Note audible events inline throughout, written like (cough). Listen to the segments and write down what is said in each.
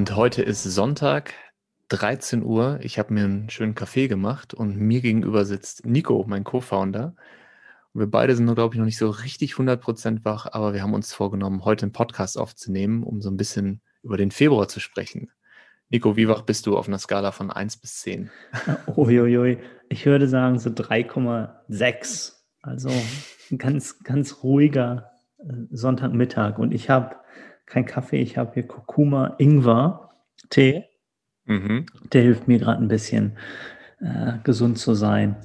Und heute ist Sonntag, 13 Uhr. Ich habe mir einen schönen Kaffee gemacht und mir gegenüber sitzt Nico, mein Co-Founder. Wir beide sind, glaube ich, noch nicht so richtig 100% wach, aber wir haben uns vorgenommen, heute einen Podcast aufzunehmen, um so ein bisschen über den Februar zu sprechen. Nico, wie wach bist du auf einer Skala von 1 bis 10? (laughs) Uiuiui, ich würde sagen so 3,6. Also ein ganz, ganz ruhiger äh, Sonntagmittag. Und ich habe kein Kaffee, ich habe hier Kurkuma, Ingwer, Tee. Mhm. Der hilft mir gerade ein bisschen äh, gesund zu sein,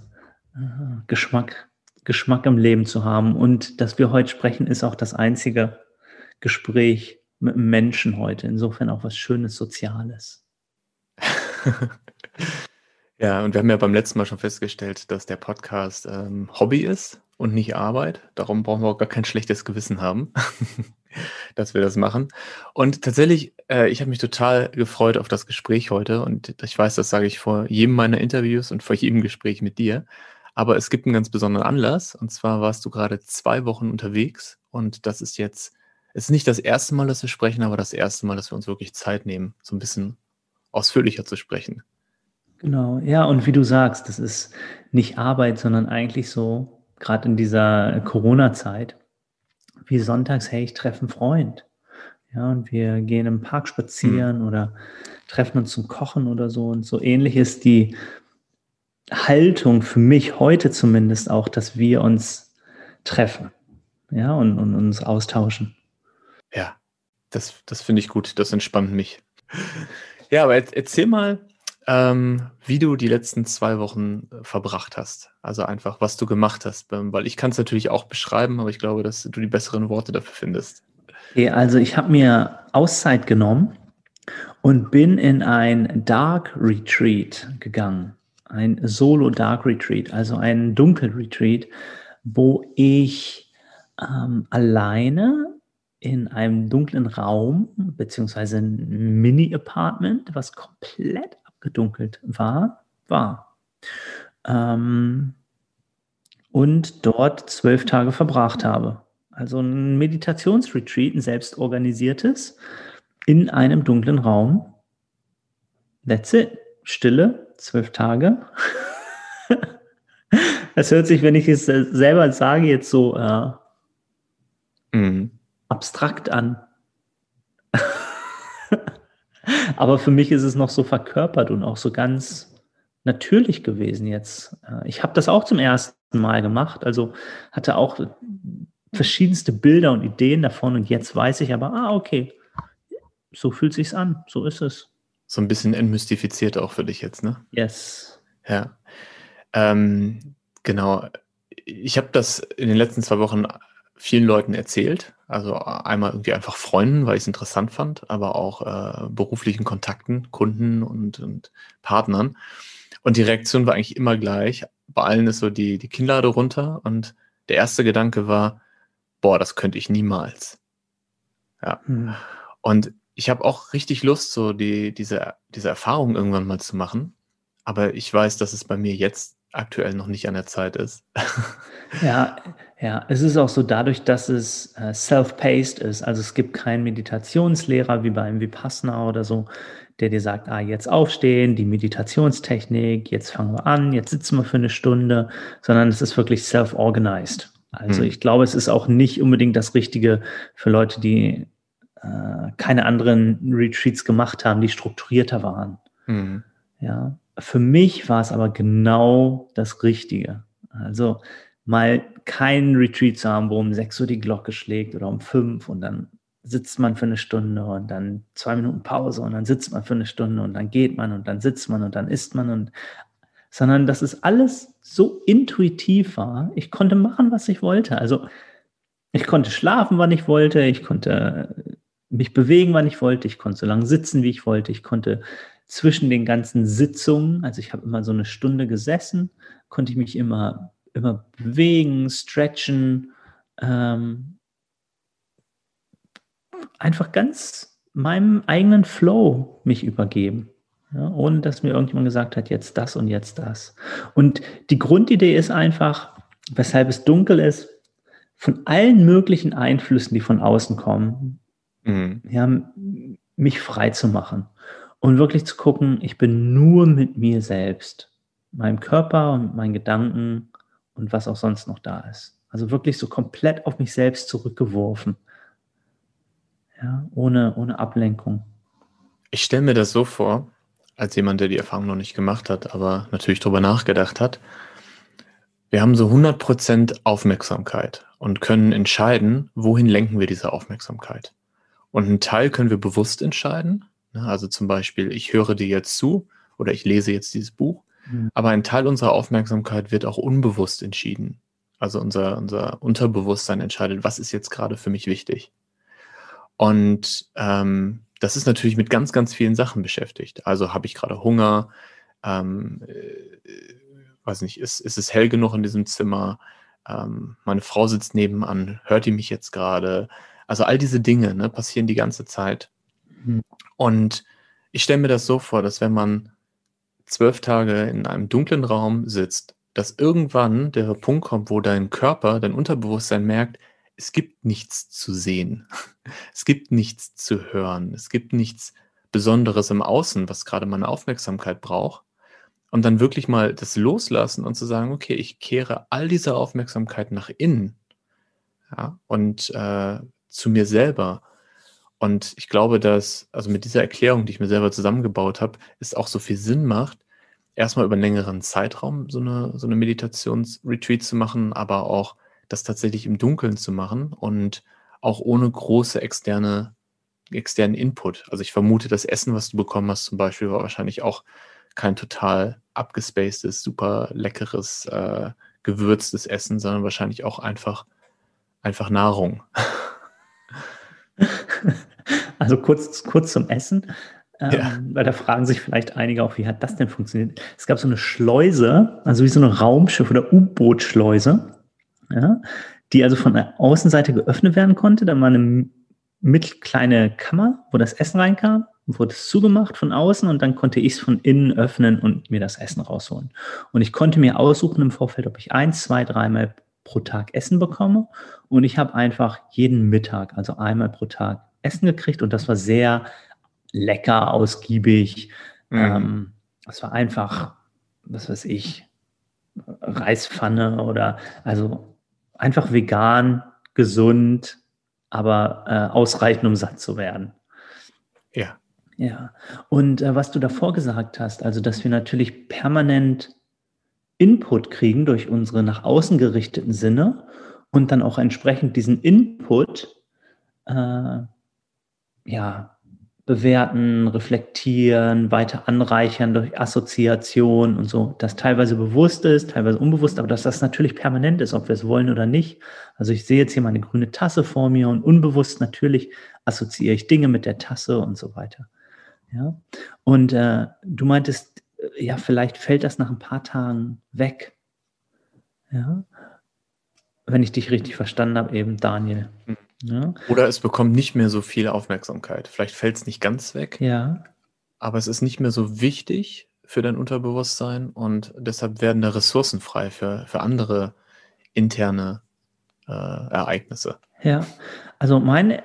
äh, Geschmack, Geschmack im Leben zu haben. Und dass wir heute sprechen, ist auch das einzige Gespräch mit einem Menschen heute. Insofern auch was Schönes, Soziales. (laughs) ja, und wir haben ja beim letzten Mal schon festgestellt, dass der Podcast ähm, Hobby ist und nicht Arbeit. Darum brauchen wir auch gar kein schlechtes Gewissen haben, (laughs) dass wir das machen. Und tatsächlich, äh, ich habe mich total gefreut auf das Gespräch heute. Und ich weiß, das sage ich vor jedem meiner Interviews und vor jedem Gespräch mit dir. Aber es gibt einen ganz besonderen Anlass. Und zwar warst du gerade zwei Wochen unterwegs. Und das ist jetzt, es ist nicht das erste Mal, dass wir sprechen, aber das erste Mal, dass wir uns wirklich Zeit nehmen, so ein bisschen ausführlicher zu sprechen. Genau, ja, und wie du sagst, das ist nicht Arbeit, sondern eigentlich so gerade in dieser Corona-Zeit, wie sonntags, hey, ich treffe einen Freund. Ja, und wir gehen im Park spazieren mhm. oder treffen uns zum Kochen oder so. Und so ähnlich ist die Haltung für mich heute zumindest auch, dass wir uns treffen. Ja, und, und uns austauschen. Ja, das, das finde ich gut. Das entspannt mich. Ja, aber erzähl mal, ähm, wie du die letzten zwei Wochen äh, verbracht hast. Also einfach, was du gemacht hast. Ähm, weil ich kann es natürlich auch beschreiben, aber ich glaube, dass du die besseren Worte dafür findest. Okay, also ich habe mir Auszeit genommen und bin in ein Dark Retreat gegangen. Ein Solo Dark Retreat, also ein Dunkel Retreat, wo ich ähm, alleine in einem dunklen Raum, beziehungsweise ein Mini-Apartment, was komplett gedunkelt war, war. Ähm, und dort zwölf Tage verbracht habe. Also ein Meditationsretreat, ein selbstorganisiertes, in einem dunklen Raum. That's it. Stille, zwölf Tage. (laughs) Das hört sich, wenn ich es selber sage, jetzt so äh, mhm. abstrakt an. (laughs) Aber für mich ist es noch so verkörpert und auch so ganz natürlich gewesen jetzt. Äh, ich habe das auch zum ersten Mal gemacht, also hatte auch verschiedenste Bilder und Ideen davon und jetzt weiß ich aber, ah, okay, so fühlt sich's an, so ist es. So ein bisschen entmystifiziert auch für dich jetzt, ne? Yes. Ja. Ähm, genau. Ich habe das in den letzten zwei Wochen vielen Leuten erzählt. Also einmal irgendwie einfach Freunden, weil ich es interessant fand, aber auch äh, beruflichen Kontakten, Kunden und, und Partnern. Und die Reaktion war eigentlich immer gleich. Bei allen ist so die, die Kinnlade runter und der erste Gedanke war, boah, das könnte ich niemals. Ja. Hm. Und ich habe auch richtig Lust, so die, diese, diese Erfahrung irgendwann mal zu machen. Aber ich weiß, dass es bei mir jetzt aktuell noch nicht an der Zeit ist. Ja, (laughs) ja, es ist auch so dadurch, dass es äh, self-paced ist. Also es gibt keinen Meditationslehrer wie beim Vipassana oder so, der dir sagt, ah, jetzt aufstehen, die Meditationstechnik, jetzt fangen wir an, jetzt sitzen wir für eine Stunde, sondern es ist wirklich self-organized. Also hm. ich glaube, es ist auch nicht unbedingt das Richtige für Leute, die äh, keine anderen Retreats gemacht haben, die strukturierter waren. Hm. Ja, für mich war es aber genau das Richtige. Also mal keinen Retreat zu haben, wo um 6 Uhr die Glocke schlägt oder um 5 und dann sitzt man für eine Stunde und dann zwei Minuten Pause und dann sitzt man für eine Stunde und dann geht man und dann sitzt man und dann isst man und sondern dass es alles so intuitiv war. Ich konnte machen, was ich wollte. Also ich konnte schlafen, wann ich wollte. Ich konnte mich bewegen, wann ich wollte. Ich konnte so lange sitzen, wie ich wollte. Ich konnte zwischen den ganzen Sitzungen, also ich habe immer so eine Stunde gesessen, konnte ich mich immer, immer bewegen, stretchen, ähm, einfach ganz meinem eigenen Flow mich übergeben. Ja, ohne dass mir irgendjemand gesagt hat, jetzt das und jetzt das. Und die Grundidee ist einfach, weshalb es dunkel ist, von allen möglichen Einflüssen, die von außen kommen. Mhm. Ja, mich frei zu machen und wirklich zu gucken, ich bin nur mit mir selbst, meinem Körper und meinen Gedanken und was auch sonst noch da ist. Also wirklich so komplett auf mich selbst zurückgeworfen. Ja, ohne, ohne Ablenkung. Ich stelle mir das so vor, als jemand, der die Erfahrung noch nicht gemacht hat, aber natürlich darüber nachgedacht hat. Wir haben so 100% Aufmerksamkeit und können entscheiden, wohin lenken wir diese Aufmerksamkeit. Und einen Teil können wir bewusst entscheiden. Also zum Beispiel, ich höre dir jetzt zu oder ich lese jetzt dieses Buch. Mhm. Aber ein Teil unserer Aufmerksamkeit wird auch unbewusst entschieden. Also unser, unser Unterbewusstsein entscheidet, was ist jetzt gerade für mich wichtig. Und ähm, das ist natürlich mit ganz, ganz vielen Sachen beschäftigt. Also habe ich gerade Hunger? Ähm, äh, weiß nicht, ist, ist es hell genug in diesem Zimmer? Ähm, meine Frau sitzt nebenan, hört die mich jetzt gerade? Also all diese Dinge ne, passieren die ganze Zeit. Mhm. Und ich stelle mir das so vor, dass wenn man zwölf Tage in einem dunklen Raum sitzt, dass irgendwann der Punkt kommt, wo dein Körper, dein Unterbewusstsein merkt, es gibt nichts zu sehen. (laughs) Es gibt nichts zu hören. Es gibt nichts Besonderes im Außen, was gerade meine Aufmerksamkeit braucht. Und dann wirklich mal das loslassen und zu sagen, okay, ich kehre all diese Aufmerksamkeit nach innen ja, und äh, zu mir selber. Und ich glaube, dass, also mit dieser Erklärung, die ich mir selber zusammengebaut habe, es auch so viel Sinn macht, erstmal über einen längeren Zeitraum so eine, so eine Meditationsretreat zu machen, aber auch das tatsächlich im Dunkeln zu machen und auch ohne große externe, externen Input. Also ich vermute, das Essen, was du bekommen hast, zum Beispiel, war wahrscheinlich auch kein total abgespacedes, super leckeres, äh, gewürztes Essen, sondern wahrscheinlich auch einfach, einfach Nahrung. (laughs) Also kurz, kurz zum Essen. Ähm, ja. Weil da fragen sich vielleicht einige auch, wie hat das denn funktioniert? Es gab so eine Schleuse, also wie so eine Raumschiff- oder U-Boot-Schleuse ja, die also von der Außenseite geöffnet werden konnte. Da war eine mittelkleine Kammer, wo das Essen reinkam, wurde es zugemacht von außen und dann konnte ich es von innen öffnen und mir das Essen rausholen. Und ich konnte mir aussuchen im Vorfeld, ob ich ein, zwei, dreimal pro Tag Essen bekomme. Und ich habe einfach jeden Mittag, also einmal pro Tag, Essen gekriegt und das war sehr lecker, ausgiebig. Mhm. Ähm, das war einfach, was weiß ich, Reispfanne oder also einfach vegan, gesund, aber äh, ausreichend, um satt zu werden. Ja. Ja. Und äh, was du davor gesagt hast, also dass wir natürlich permanent Input kriegen durch unsere nach außen gerichteten Sinne und dann auch entsprechend diesen Input äh, ja, bewerten, reflektieren, weiter anreichern durch Assoziation und so, das teilweise bewusst ist, teilweise unbewusst, aber dass das natürlich permanent ist, ob wir es wollen oder nicht. Also ich sehe jetzt hier meine grüne Tasse vor mir und unbewusst natürlich assoziiere ich Dinge mit der Tasse und so weiter. Ja, und äh, du meintest, äh, ja, vielleicht fällt das nach ein paar Tagen weg. Ja, wenn ich dich richtig verstanden habe, eben Daniel. Mhm. Ja. Oder es bekommt nicht mehr so viel Aufmerksamkeit. Vielleicht fällt es nicht ganz weg. Ja. Aber es ist nicht mehr so wichtig für dein Unterbewusstsein und deshalb werden da Ressourcen frei für, für andere interne äh, Ereignisse. Ja, also mein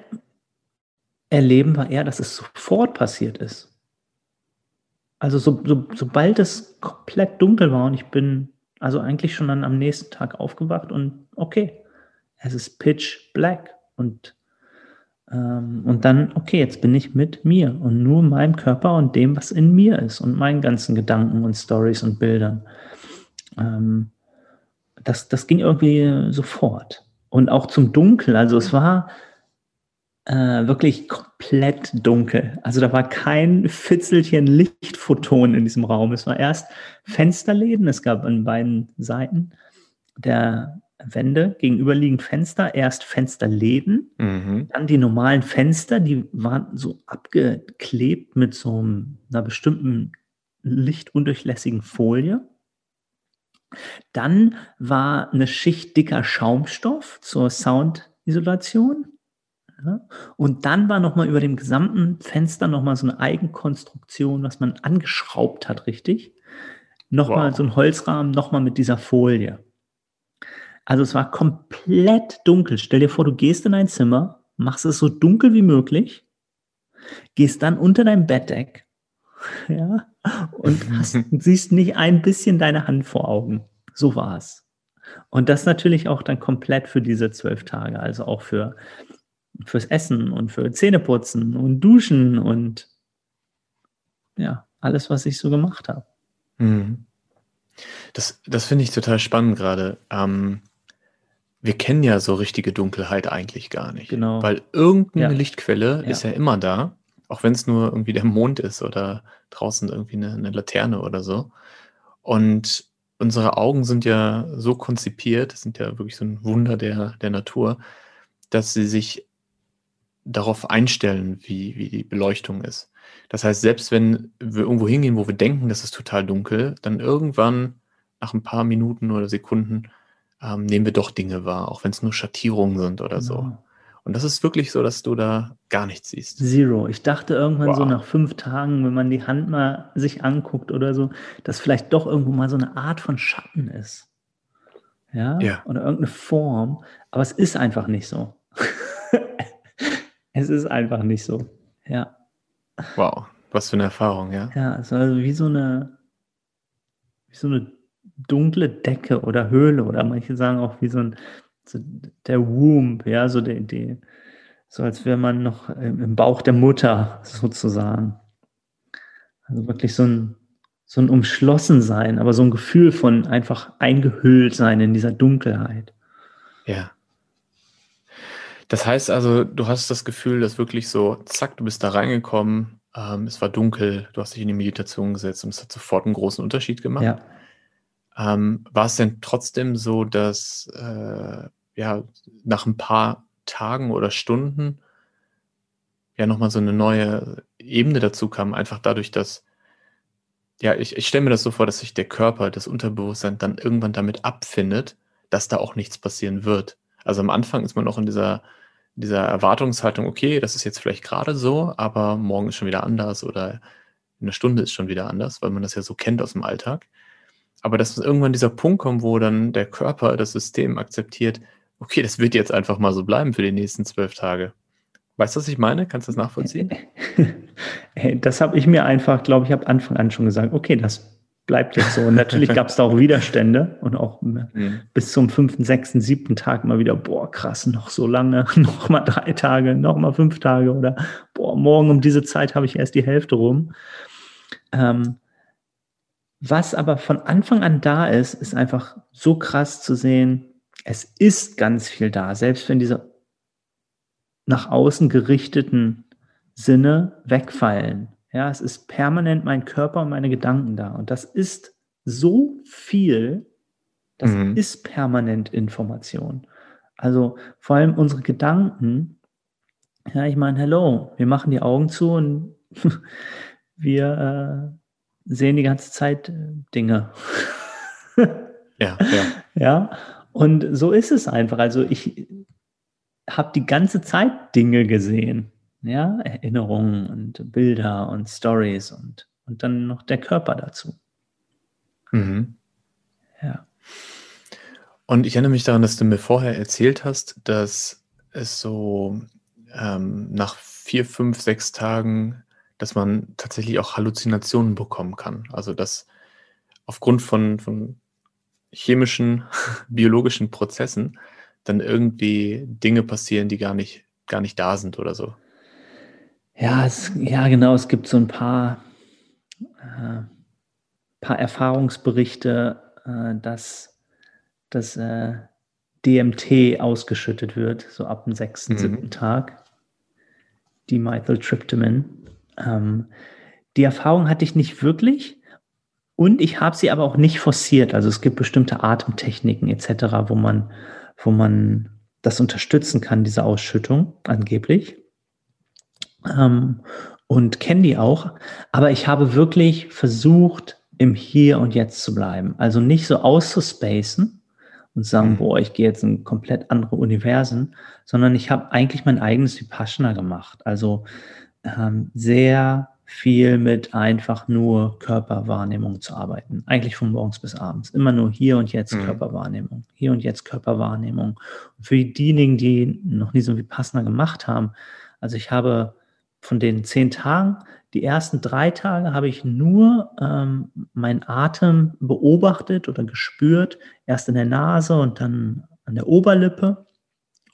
Erleben war eher, dass es sofort passiert ist. Also so, so, sobald es komplett dunkel war und ich bin also eigentlich schon dann am nächsten Tag aufgewacht und okay, es ist pitch black und, ähm, und dann, okay, jetzt bin ich mit mir und nur meinem Körper und dem, was in mir ist und meinen ganzen Gedanken und Stories und Bildern. Ähm, das, das ging irgendwie sofort. Und auch zum Dunkel. Also es war äh, wirklich komplett dunkel. Also da war kein Fitzelchen Lichtphoton in diesem Raum. Es war erst Fensterläden. Es gab an beiden Seiten der Wände, gegenüberliegend Fenster, erst Fensterläden, mhm. dann die normalen Fenster, die waren so abgeklebt mit so einer bestimmten lichtundurchlässigen Folie. Dann war eine Schicht dicker Schaumstoff zur Soundisolation. Ja. Und dann war nochmal über dem gesamten Fenster nochmal so eine Eigenkonstruktion, was man angeschraubt hat, richtig. Nochmal wow. so ein Holzrahmen, nochmal mit dieser Folie. Also es war komplett dunkel. Stell dir vor, du gehst in ein Zimmer, machst es so dunkel wie möglich gehst dann unter dein Bettdeck (laughs) ja, und (laughs) hast, siehst nicht ein bisschen deine Hand vor Augen. So war es. Und das natürlich auch dann komplett für diese zwölf Tage, also auch für fürs Essen und für Zähneputzen und Duschen und ja, alles, was ich so gemacht habe. Mhm. Das, das finde ich total spannend gerade. Ähm, wir kennen ja so richtige Dunkelheit eigentlich gar nicht. Genau. Weil irgendeine ja. Lichtquelle ja. ist ja immer da, auch wenn es nur irgendwie der Mond ist oder draußen irgendwie eine, eine Laterne oder so. Und unsere Augen sind ja so konzipiert, sind ja wirklich so ein Wunder der, der Natur, dass sie sich darauf einstellen, wie, wie die Beleuchtung ist. Das heißt, selbst wenn wir irgendwo hingehen, wo wir denken, das ist total dunkel, dann irgendwann nach ein paar Minuten oder Sekunden ähm, nehmen wir doch Dinge wahr, auch wenn es nur Schattierungen sind oder genau. so. Und das ist wirklich so, dass du da gar nichts siehst. Zero. Ich dachte irgendwann wow. so nach fünf Tagen, wenn man die Hand mal sich anguckt oder so, dass vielleicht doch irgendwo mal so eine Art von Schatten ist. Ja? ja. Oder irgendeine Form. Aber es ist einfach nicht so. (laughs) es ist einfach nicht so. Ja. Wow, was für eine Erfahrung, ja. Ja, es war also wie so eine, wie so eine dunkle Decke oder Höhle oder manche sagen auch wie so ein so der Womb, ja, so der, die, so als wäre man noch im Bauch der Mutter sozusagen. Also wirklich so ein, so ein Umschlossensein, aber so ein Gefühl von einfach eingehüllt sein in dieser Dunkelheit. Ja. Das heißt also, du hast das Gefühl, dass wirklich so, zack, du bist da reingekommen, ähm, es war dunkel, du hast dich in die Meditation gesetzt und es hat sofort einen großen Unterschied gemacht. Ja. Ähm, war es denn trotzdem so, dass äh, ja nach ein paar Tagen oder Stunden ja nochmal so eine neue Ebene dazu kam, einfach dadurch, dass ja, ich, ich stelle mir das so vor, dass sich der Körper, das Unterbewusstsein dann irgendwann damit abfindet, dass da auch nichts passieren wird. Also am Anfang ist man noch in dieser dieser Erwartungshaltung, okay, das ist jetzt vielleicht gerade so, aber morgen ist schon wieder anders oder in einer Stunde ist schon wieder anders, weil man das ja so kennt aus dem Alltag. Aber dass irgendwann dieser Punkt kommt, wo dann der Körper, das System akzeptiert, okay, das wird jetzt einfach mal so bleiben für die nächsten zwölf Tage. Weißt du, was ich meine? Kannst du das nachvollziehen? (laughs) das habe ich mir einfach, glaube ich, habe Anfang an schon gesagt, okay, das bleibt jetzt so. Und natürlich (laughs) gab es da auch Widerstände und auch mhm. bis zum fünften, sechsten, siebten Tag mal wieder, boah, krass, noch so lange, (laughs) noch mal drei Tage, noch mal fünf Tage oder boah, morgen um diese Zeit habe ich erst die Hälfte rum. Ähm, was aber von Anfang an da ist, ist einfach so krass zu sehen, es ist ganz viel da, selbst wenn diese nach außen gerichteten Sinne wegfallen ja, es ist permanent mein Körper und meine Gedanken da. Und das ist so viel, das mhm. ist permanent Information. Also vor allem unsere Gedanken, ja, ich meine, hello, wir machen die Augen zu und (laughs) wir äh, sehen die ganze Zeit äh, Dinge. ja, ja. (laughs) Ja, und so ist es einfach. Also ich habe die ganze Zeit Dinge gesehen ja, Erinnerungen und Bilder und Stories und, und dann noch der Körper dazu. Mhm. Ja. Und ich erinnere mich daran, dass du mir vorher erzählt hast, dass es so ähm, nach vier, fünf, sechs Tagen, dass man tatsächlich auch Halluzinationen bekommen kann. Also dass aufgrund von, von chemischen, (laughs) biologischen Prozessen dann irgendwie Dinge passieren, die gar nicht, gar nicht da sind oder so. Ja, es, ja, genau. Es gibt so ein paar, äh, paar Erfahrungsberichte, äh, dass das äh, DMT ausgeschüttet wird, so ab dem sechsten, mhm. siebten Tag. Dimethyltryptamin. Ähm, die Erfahrung hatte ich nicht wirklich und ich habe sie aber auch nicht forciert. Also es gibt bestimmte Atemtechniken etc., wo man, wo man das unterstützen kann, diese Ausschüttung angeblich ähm, und kenne die auch. Aber ich habe wirklich versucht, im Hier und Jetzt zu bleiben. Also nicht so auszuspacen und sagen, mhm. boah, ich gehe jetzt in komplett andere Universen, sondern ich habe eigentlich mein eigenes Vipassana gemacht. Also ähm, sehr viel mit einfach nur Körperwahrnehmung zu arbeiten. Eigentlich von morgens bis abends. Immer nur hier und jetzt mhm. Körperwahrnehmung. Hier und jetzt Körperwahrnehmung. Und für diejenigen, die noch nie so wie Vipassana gemacht haben, also ich habe von den zehn Tagen, die ersten drei Tage habe ich nur ähm, meinen Atem beobachtet oder gespürt, erst in der Nase und dann an der Oberlippe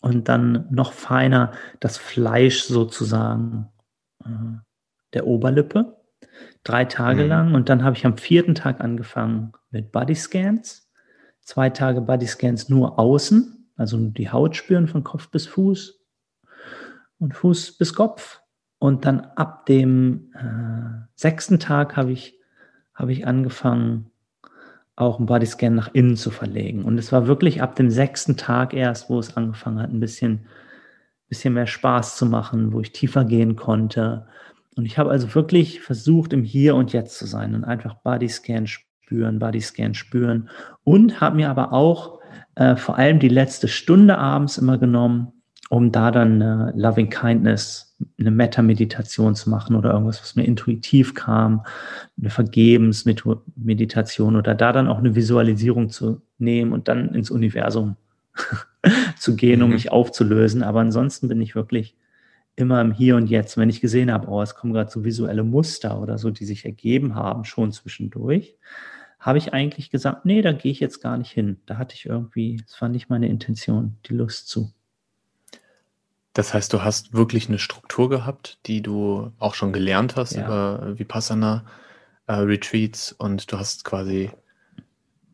und dann noch feiner das Fleisch sozusagen der Oberlippe. Drei Tage mhm. lang und dann habe ich am vierten Tag angefangen mit Bodyscans. Zwei Tage Bodyscans nur außen, also die Haut spüren von Kopf bis Fuß und Fuß bis Kopf. Und dann ab dem äh, sechsten Tag habe ich, hab ich angefangen, auch einen Bodyscan nach innen zu verlegen. Und es war wirklich ab dem sechsten Tag erst, wo es angefangen hat, ein bisschen, bisschen mehr Spaß zu machen, wo ich tiefer gehen konnte. Und ich habe also wirklich versucht, im Hier und Jetzt zu sein und einfach Bodyscan spüren, Bodyscan spüren. Und habe mir aber auch äh, vor allem die letzte Stunde abends immer genommen, um da dann äh, Loving Kindness, eine Meta-Meditation zu machen oder irgendwas, was mir intuitiv kam, eine Vergebensmeditation oder da dann auch eine Visualisierung zu nehmen und dann ins Universum (laughs) (laughs) zu gehen, um mhm. mich aufzulösen. Aber ansonsten bin ich wirklich immer im Hier und Jetzt. Wenn ich gesehen habe, oh, es kommen gerade so visuelle Muster oder so, die sich ergeben haben, schon zwischendurch, habe ich eigentlich gesagt, nee, da gehe ich jetzt gar nicht hin. Da hatte ich irgendwie, das war nicht meine Intention, die Lust zu. Das heißt, du hast wirklich eine Struktur gehabt, die du auch schon gelernt hast ja. über Vipassana äh, Retreats und du hast quasi,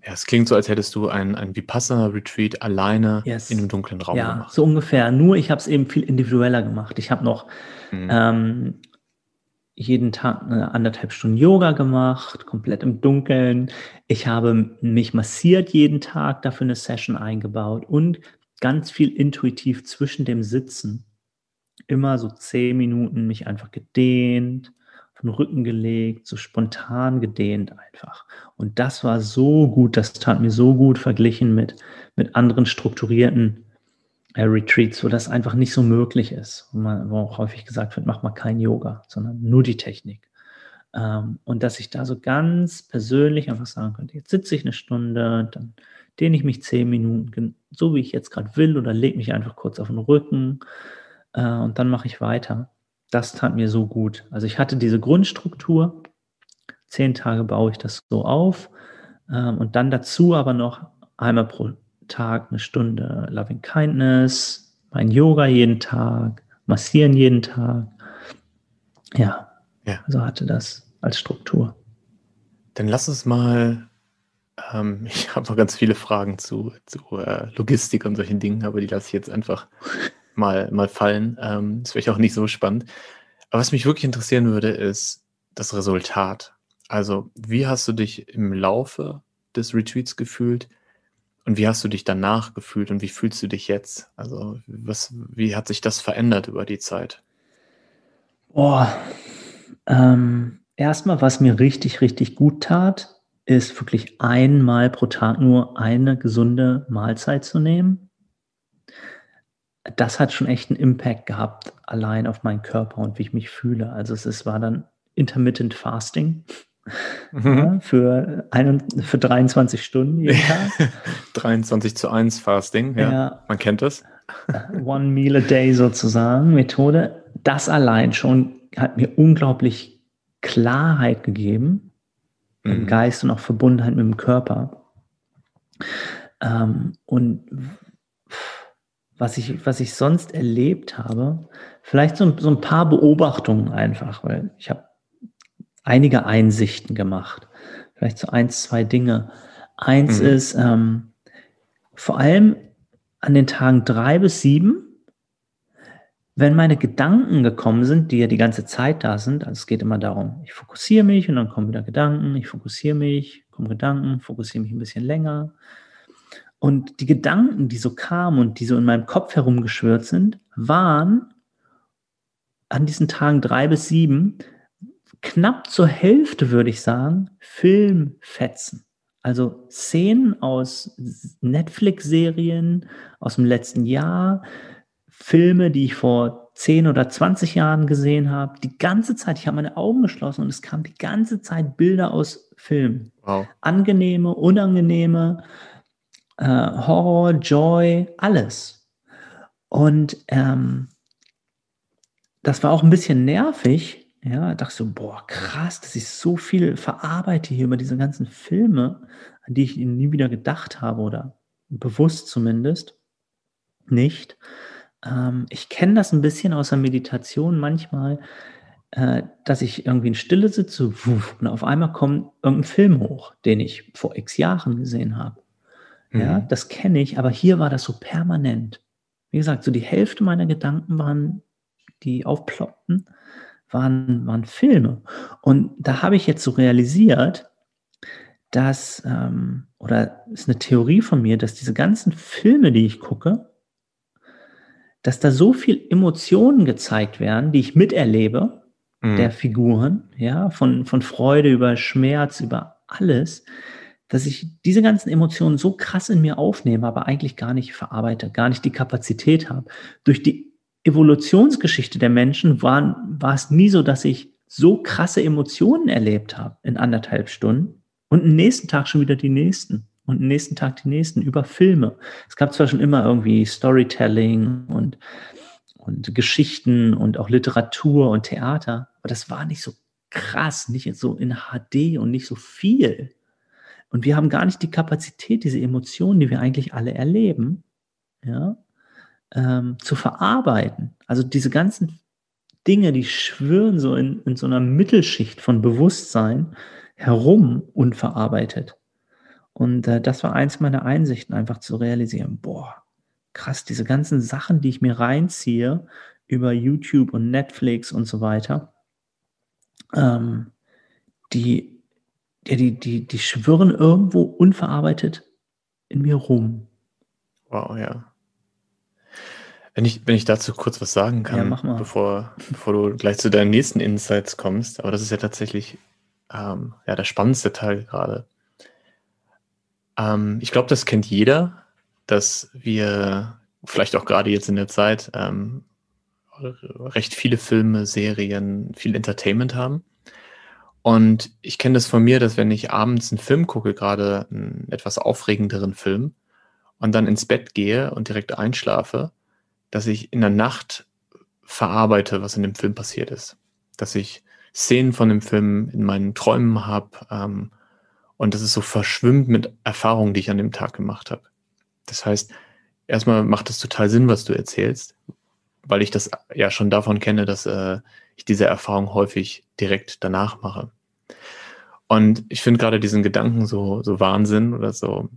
ja, es klingt so, als hättest du ein, ein Vipassana Retreat alleine yes. in einem dunklen Raum ja, gemacht. so ungefähr. Nur ich habe es eben viel individueller gemacht. Ich habe noch mhm. ähm, jeden Tag eine anderthalb Stunden Yoga gemacht, komplett im Dunkeln. Ich habe mich massiert jeden Tag, dafür eine Session eingebaut und ganz viel intuitiv zwischen dem Sitzen. Immer so zehn Minuten mich einfach gedehnt, den Rücken gelegt, so spontan gedehnt einfach. Und das war so gut, das tat mir so gut verglichen mit, mit anderen strukturierten äh, Retreats, wo das einfach nicht so möglich ist. Wo, man, wo auch häufig gesagt wird, mach mal kein Yoga, sondern nur die Technik. Ähm, und dass ich da so ganz persönlich einfach sagen könnte, jetzt sitze ich eine Stunde, dann dehne ich mich zehn Minuten, so wie ich jetzt gerade will, oder lege mich einfach kurz auf den Rücken äh, und dann mache ich weiter. Das tat mir so gut. Also ich hatte diese Grundstruktur, zehn Tage baue ich das so auf ähm, und dann dazu aber noch einmal pro Tag eine Stunde Loving Kindness, mein Yoga jeden Tag, massieren jeden Tag. Ja, ja. so hatte das als Struktur. Dann lass uns mal ähm, (laughs) ich habe noch ganz viele Fragen zu, zu äh, Logistik und solchen Dingen, aber die lasse ich jetzt einfach mal, mal fallen. Ähm, das wäre auch nicht so spannend. Aber was mich wirklich interessieren würde, ist das Resultat. Also, wie hast du dich im Laufe des Retreats gefühlt und wie hast du dich danach gefühlt und wie fühlst du dich jetzt? Also, was, wie hat sich das verändert über die Zeit? Boah, ähm, erstmal, was mir richtig, richtig gut tat, ist wirklich einmal pro Tag nur eine gesunde Mahlzeit zu nehmen. Das hat schon echt einen Impact gehabt, allein auf meinen Körper und wie ich mich fühle. Also es ist, war dann Intermittent Fasting mhm. ja, für, ein, für 23 Stunden jeden Tag. (laughs) 23 zu 1 Fasting, ja. ja. Man kennt das. One Meal a Day sozusagen, Methode. Das allein schon hat mir unglaublich Klarheit gegeben mhm. im Geist und auch Verbundenheit mit dem Körper. Ähm, und was ich, was ich sonst erlebt habe, vielleicht so, so ein paar Beobachtungen einfach, weil ich habe einige Einsichten gemacht. Vielleicht so eins, zwei Dinge. Eins mhm. ist ähm, vor allem an den Tagen drei bis sieben wenn meine Gedanken gekommen sind, die ja die ganze Zeit da sind, also es geht immer darum, ich fokussiere mich und dann kommen wieder Gedanken, ich fokussiere mich, kommen Gedanken, fokussiere mich ein bisschen länger. Und die Gedanken, die so kamen und die so in meinem Kopf herumgeschwört sind, waren an diesen Tagen drei bis sieben knapp zur Hälfte, würde ich sagen, Filmfetzen. Also Szenen aus Netflix-Serien aus dem letzten Jahr, Filme, die ich vor 10 oder 20 Jahren gesehen habe, die ganze Zeit, ich habe meine Augen geschlossen und es kamen die ganze Zeit Bilder aus Filmen. Wow. Angenehme, unangenehme, äh, Horror, Joy, alles. Und ähm, das war auch ein bisschen nervig. Ja, dachte so, boah, krass, dass ich so viel verarbeite hier über diese ganzen Filme, an die ich nie wieder gedacht habe oder bewusst zumindest nicht. Ähm, ich kenne das ein bisschen aus der Meditation manchmal, äh, dass ich irgendwie in Stille sitze und auf einmal kommt irgendein Film hoch, den ich vor x Jahren gesehen habe. Mhm. Ja, das kenne ich, aber hier war das so permanent. Wie gesagt, so die Hälfte meiner Gedanken waren, die aufploppten, waren, waren Filme. Und da habe ich jetzt so realisiert, dass, ähm, oder ist eine Theorie von mir, dass diese ganzen Filme, die ich gucke, dass da so viel Emotionen gezeigt werden, die ich miterlebe, mhm. der Figuren, ja, von, von Freude über Schmerz, über alles, dass ich diese ganzen Emotionen so krass in mir aufnehme, aber eigentlich gar nicht verarbeite, gar nicht die Kapazität habe. Durch die Evolutionsgeschichte der Menschen waren, war es nie so, dass ich so krasse Emotionen erlebt habe in anderthalb Stunden und am nächsten Tag schon wieder die nächsten und am nächsten Tag die nächsten über Filme. Es gab zwar schon immer irgendwie Storytelling und, und Geschichten und auch Literatur und Theater, aber das war nicht so krass, nicht so in HD und nicht so viel. Und wir haben gar nicht die Kapazität, diese Emotionen, die wir eigentlich alle erleben, ja, ähm, zu verarbeiten. Also diese ganzen Dinge, die schwirren so in, in so einer Mittelschicht von Bewusstsein herum unverarbeitet. Und äh, das war eins meiner Einsichten, einfach zu realisieren, boah, krass, diese ganzen Sachen, die ich mir reinziehe über YouTube und Netflix und so weiter, ähm, die, ja, die, die, die schwirren irgendwo unverarbeitet in mir rum. Wow, ja. Wenn ich, wenn ich dazu kurz was sagen kann, ja, bevor, bevor du gleich zu deinen nächsten Insights kommst, aber das ist ja tatsächlich ähm, ja, der spannendste Teil gerade. Ähm, ich glaube, das kennt jeder, dass wir vielleicht auch gerade jetzt in der Zeit ähm, recht viele Filme, Serien, viel Entertainment haben. Und ich kenne das von mir, dass wenn ich abends einen Film gucke, gerade einen etwas aufregenderen Film, und dann ins Bett gehe und direkt einschlafe, dass ich in der Nacht verarbeite, was in dem Film passiert ist. Dass ich Szenen von dem Film in meinen Träumen habe ähm, und dass es so verschwimmt mit Erfahrungen, die ich an dem Tag gemacht habe. Das heißt, erstmal macht es total Sinn, was du erzählst, weil ich das ja schon davon kenne, dass äh, ich diese Erfahrung häufig direkt danach mache. Und ich finde gerade diesen Gedanken so, so Wahnsinn oder so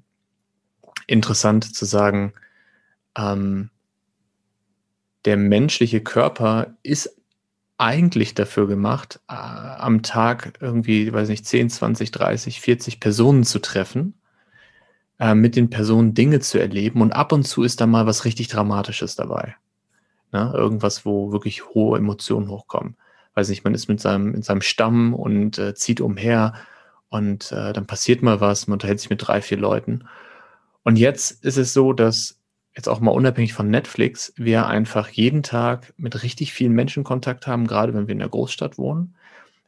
interessant zu sagen, ähm, der menschliche Körper ist eigentlich dafür gemacht, äh, am Tag irgendwie, weiß nicht, 10, 20, 30, 40 Personen zu treffen, äh, mit den Personen Dinge zu erleben und ab und zu ist da mal was richtig Dramatisches dabei. Ne? Irgendwas, wo wirklich hohe Emotionen hochkommen. Weiß nicht, man ist mit seinem, in seinem Stamm und äh, zieht umher und äh, dann passiert mal was, man unterhält sich mit drei, vier Leuten. Und jetzt ist es so, dass jetzt auch mal unabhängig von Netflix, wir einfach jeden Tag mit richtig vielen Menschen Kontakt haben, gerade wenn wir in der Großstadt wohnen.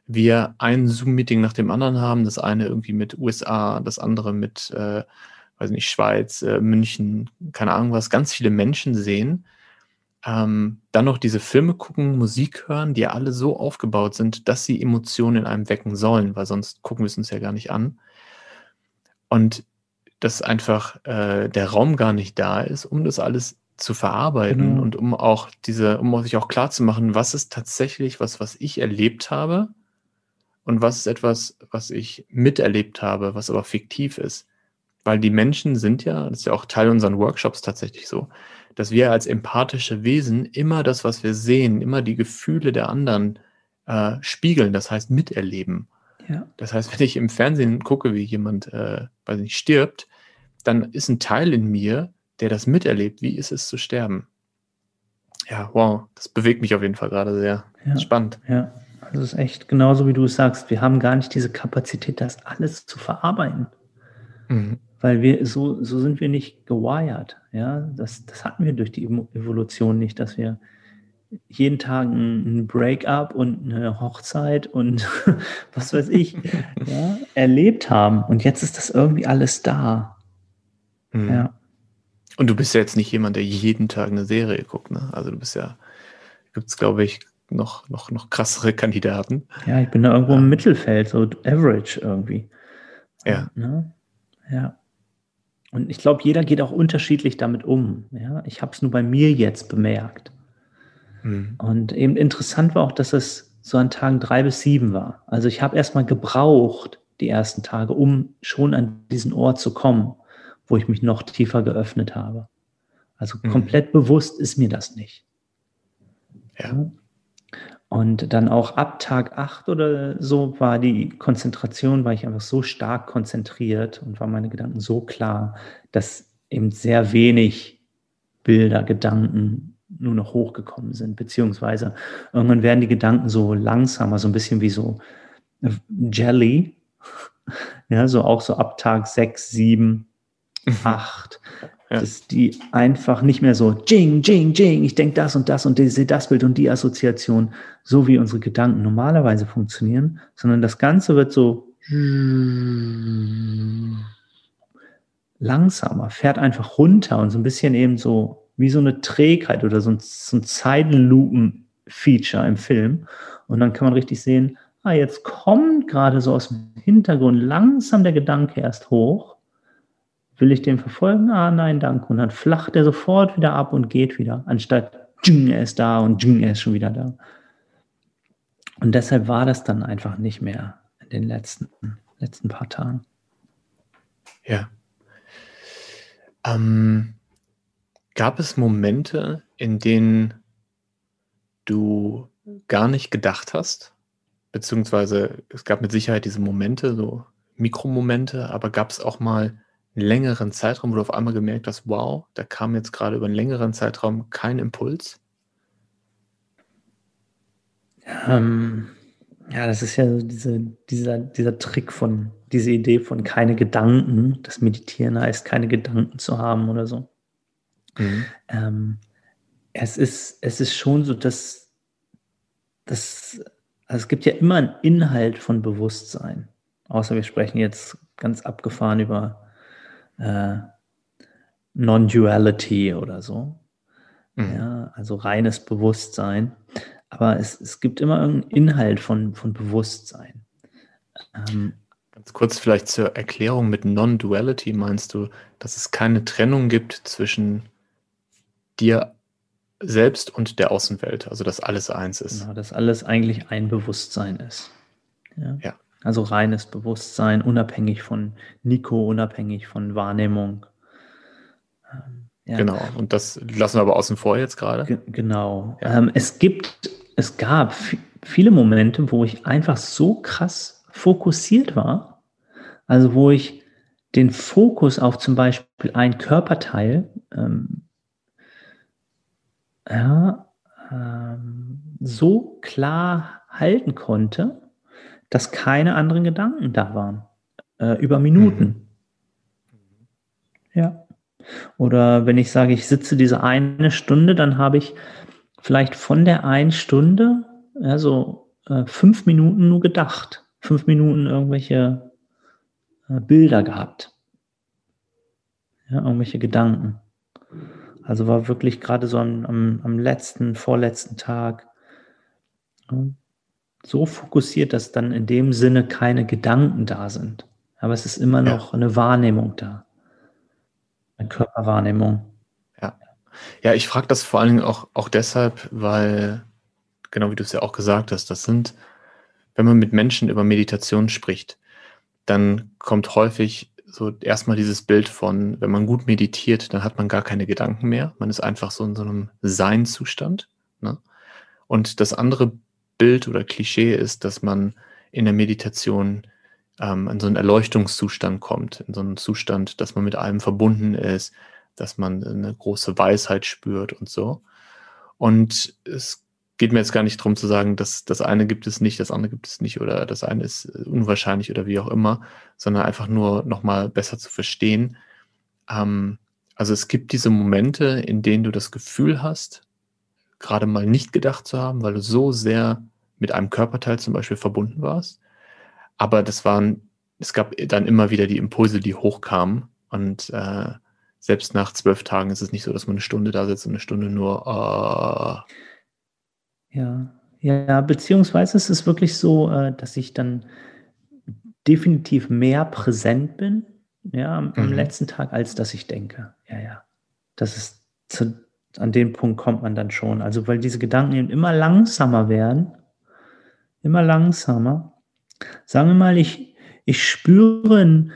Wir ein Zoom-Meeting nach dem anderen haben, das eine irgendwie mit USA, das andere mit, äh, weiß nicht, Schweiz, äh, München, keine Ahnung was, ganz viele Menschen sehen ähm, dann noch diese Filme gucken, Musik hören, die ja alle so aufgebaut sind, dass sie Emotionen in einem wecken sollen, weil sonst gucken wir es uns ja gar nicht an. Und dass einfach äh, der Raum gar nicht da ist, um das alles zu verarbeiten genau. und um auch diese, um sich auch klar zu machen, was ist tatsächlich was, was ich erlebt habe und was ist etwas, was ich miterlebt habe, was aber fiktiv ist. Weil die Menschen sind ja, das ist ja auch Teil unserer Workshops tatsächlich so, dass wir als empathische Wesen immer das, was wir sehen, immer die Gefühle der anderen äh, spiegeln, das heißt miterleben. Ja. Das heißt, wenn ich im Fernsehen gucke, wie jemand, äh, weiß nicht, stirbt, dann ist ein Teil in mir, der das miterlebt. Wie ist es zu sterben? Ja, wow, das bewegt mich auf jeden Fall gerade sehr. Ja. Spannend. Ja, also es ist echt genauso, wie du es sagst. Wir haben gar nicht diese Kapazität, das alles zu verarbeiten. Mhm weil wir so, so sind wir nicht gewired. Ja, das, das hatten wir durch die Evolution nicht, dass wir jeden Tag ein Breakup und eine Hochzeit und (laughs) was weiß ich (laughs) ja, erlebt haben. Und jetzt ist das irgendwie alles da. Mhm. Ja. Und du bist ja jetzt nicht jemand, der jeden Tag eine Serie guckt. Ne? Also du bist ja, gibt es glaube ich noch, noch, noch krassere Kandidaten. Ja, ich bin da irgendwo im Mittelfeld, so average irgendwie. Ja. Ne? Ja. Und ich glaube, jeder geht auch unterschiedlich damit um. Ja? Ich habe es nur bei mir jetzt bemerkt. Mhm. Und eben interessant war auch, dass es so an Tagen drei bis sieben war. Also ich habe erstmal gebraucht, die ersten Tage, um schon an diesen Ort zu kommen, wo ich mich noch tiefer geöffnet habe. Also mhm. komplett bewusst ist mir das nicht. Ja. Und dann auch ab Tag 8 oder so war die Konzentration, war ich einfach so stark konzentriert und war meine Gedanken so klar, dass eben sehr wenig Bilder, Gedanken nur noch hochgekommen sind, beziehungsweise irgendwann werden die Gedanken so langsamer, so ein bisschen wie so Jelly, (laughs) ja, so auch so ab Tag 6, 7, 8, (laughs) ja. Dass die einfach nicht mehr so Jing, Jing, Jing, ich denke das und das und sehe das Bild und die Assoziation, so wie unsere Gedanken normalerweise funktionieren, sondern das Ganze wird so langsamer, fährt einfach runter und so ein bisschen eben so wie so eine Trägheit oder so ein, so ein Zeitenlupen-Feature im Film. Und dann kann man richtig sehen, ah, jetzt kommt gerade so aus dem Hintergrund langsam der Gedanke erst hoch Will ich den verfolgen? Ah, nein, danke. Und dann flacht er sofort wieder ab und geht wieder, anstatt er ist da und er ist schon wieder da. Und deshalb war das dann einfach nicht mehr in den letzten, letzten paar Tagen. Ja. Ähm, gab es Momente, in denen du gar nicht gedacht hast? Beziehungsweise es gab mit Sicherheit diese Momente, so Mikromomente, aber gab es auch mal längeren Zeitraum, wo du auf einmal gemerkt hast, wow, da kam jetzt gerade über einen längeren Zeitraum kein Impuls? Ähm, ja, das ist ja diese, dieser, dieser Trick von, diese Idee von keine Gedanken. Das Meditieren heißt, keine Gedanken zu haben oder so. Mhm. Ähm, es, ist, es ist schon so, dass, dass also es gibt ja immer einen Inhalt von Bewusstsein. Außer wir sprechen jetzt ganz abgefahren über äh, Non-Duality oder so. Mhm. Ja, also reines Bewusstsein. Aber es, es gibt immer irgendeinen Inhalt von, von Bewusstsein. Ähm, Ganz kurz vielleicht zur Erklärung mit Non-Duality meinst du, dass es keine Trennung gibt zwischen dir selbst und der Außenwelt, also dass alles eins ist. Genau, dass alles eigentlich ein Bewusstsein ist. Ja. ja. Also reines Bewusstsein, unabhängig von Nico, unabhängig von Wahrnehmung. Ähm, ja. Genau, und das lassen wir aber außen vor jetzt gerade. G genau. Ja. Ähm, es gibt, es gab viele Momente, wo ich einfach so krass fokussiert war, also wo ich den Fokus auf zum Beispiel ein Körperteil ähm, ja, ähm, so klar halten konnte, dass keine anderen Gedanken da waren. Äh, über Minuten. Mhm. Ja. Oder wenn ich sage, ich sitze diese eine Stunde, dann habe ich vielleicht von der einen Stunde, also äh, fünf Minuten nur gedacht. Fünf Minuten irgendwelche äh, Bilder gehabt. Ja, irgendwelche Gedanken. Also war wirklich gerade so am, am, am letzten, vorletzten Tag so fokussiert, dass dann in dem Sinne keine Gedanken da sind. Aber es ist immer noch ja. eine Wahrnehmung da. Eine Körperwahrnehmung. Ja. Ja, ich frage das vor allen Dingen auch, auch deshalb, weil, genau wie du es ja auch gesagt hast, das sind, wenn man mit Menschen über Meditation spricht, dann kommt häufig so erstmal dieses Bild von, wenn man gut meditiert, dann hat man gar keine Gedanken mehr. Man ist einfach so in so einem Seinzustand. Ne? Und das andere Bild oder Klischee ist, dass man in der Meditation ähm, in so einen Erleuchtungszustand kommt, in so einen Zustand, dass man mit allem verbunden ist, dass man eine große Weisheit spürt und so. Und es geht mir jetzt gar nicht darum zu sagen, dass das eine gibt es nicht, das andere gibt es nicht oder das eine ist unwahrscheinlich oder wie auch immer, sondern einfach nur nochmal besser zu verstehen. Ähm, also es gibt diese Momente, in denen du das Gefühl hast, gerade mal nicht gedacht zu haben, weil du so sehr mit einem Körperteil zum Beispiel verbunden warst. Aber das waren, es gab dann immer wieder die Impulse, die hochkamen. Und äh, selbst nach zwölf Tagen ist es nicht so, dass man eine Stunde da sitzt und eine Stunde nur. Uh ja, Ja, beziehungsweise es ist wirklich so, äh, dass ich dann definitiv mehr präsent bin, ja, am, am Mhm. letzten Tag, als dass ich denke. Ja, ja. Das ist zu, an den Punkt kommt man dann schon. Also, weil diese Gedanken eben immer langsamer werden, immer langsamer. Sagen wir mal, ich, ich spüre ein,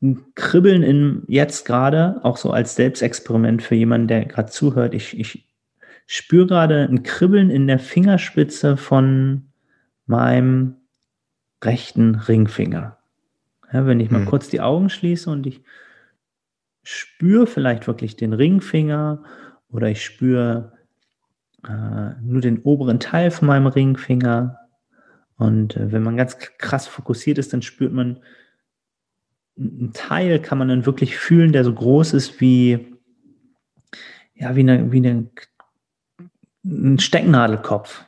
ein Kribbeln in jetzt gerade, auch so als Selbstexperiment für jemanden, der gerade zuhört. Ich, ich spüre gerade ein Kribbeln in der Fingerspitze von meinem rechten Ringfinger. Ja, wenn ich mal Mhm. kurz die Augen schließe und ich spüre vielleicht wirklich den Ringfinger oder ich spüre äh, nur den oberen Teil von meinem Ringfinger. Und äh, wenn man ganz krass fokussiert ist, dann spürt man einen Teil, kann man dann wirklich fühlen, der so groß ist wie, ja, wie, eine, wie eine, ein Stecknadelkopf.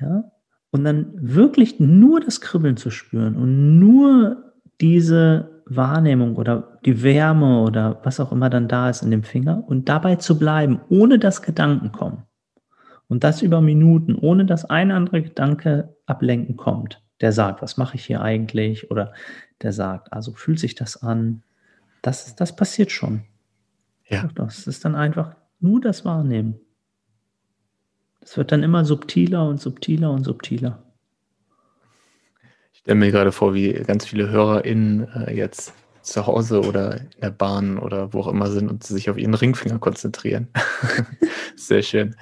Ja, und dann wirklich nur das Kribbeln zu spüren und nur diese Wahrnehmung oder die Wärme oder was auch immer dann da ist in dem Finger und dabei zu bleiben, ohne dass Gedanken kommen. Und das über Minuten, ohne dass ein anderer Gedanke ablenken kommt, der sagt, was mache ich hier eigentlich? Oder der sagt, also fühlt sich das an? Das, das passiert schon. Ja. Das ist dann einfach nur das Wahrnehmen. Das wird dann immer subtiler und subtiler und subtiler. Ich stelle mir gerade vor, wie ganz viele HörerInnen äh, jetzt zu Hause oder in der Bahn oder wo auch immer sind und sich auf ihren Ringfinger konzentrieren. (laughs) Sehr schön.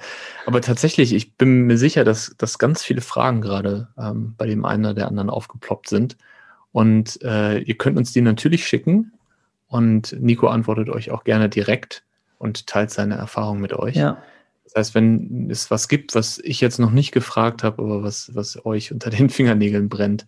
Aber tatsächlich, ich bin mir sicher, dass, dass ganz viele Fragen gerade ähm, bei dem einen oder der anderen aufgeploppt sind. Und äh, ihr könnt uns die natürlich schicken. Und Nico antwortet euch auch gerne direkt und teilt seine Erfahrung mit euch. Ja, Das heißt, wenn es was gibt, was ich jetzt noch nicht gefragt habe, aber was, was euch unter den Fingernägeln brennt,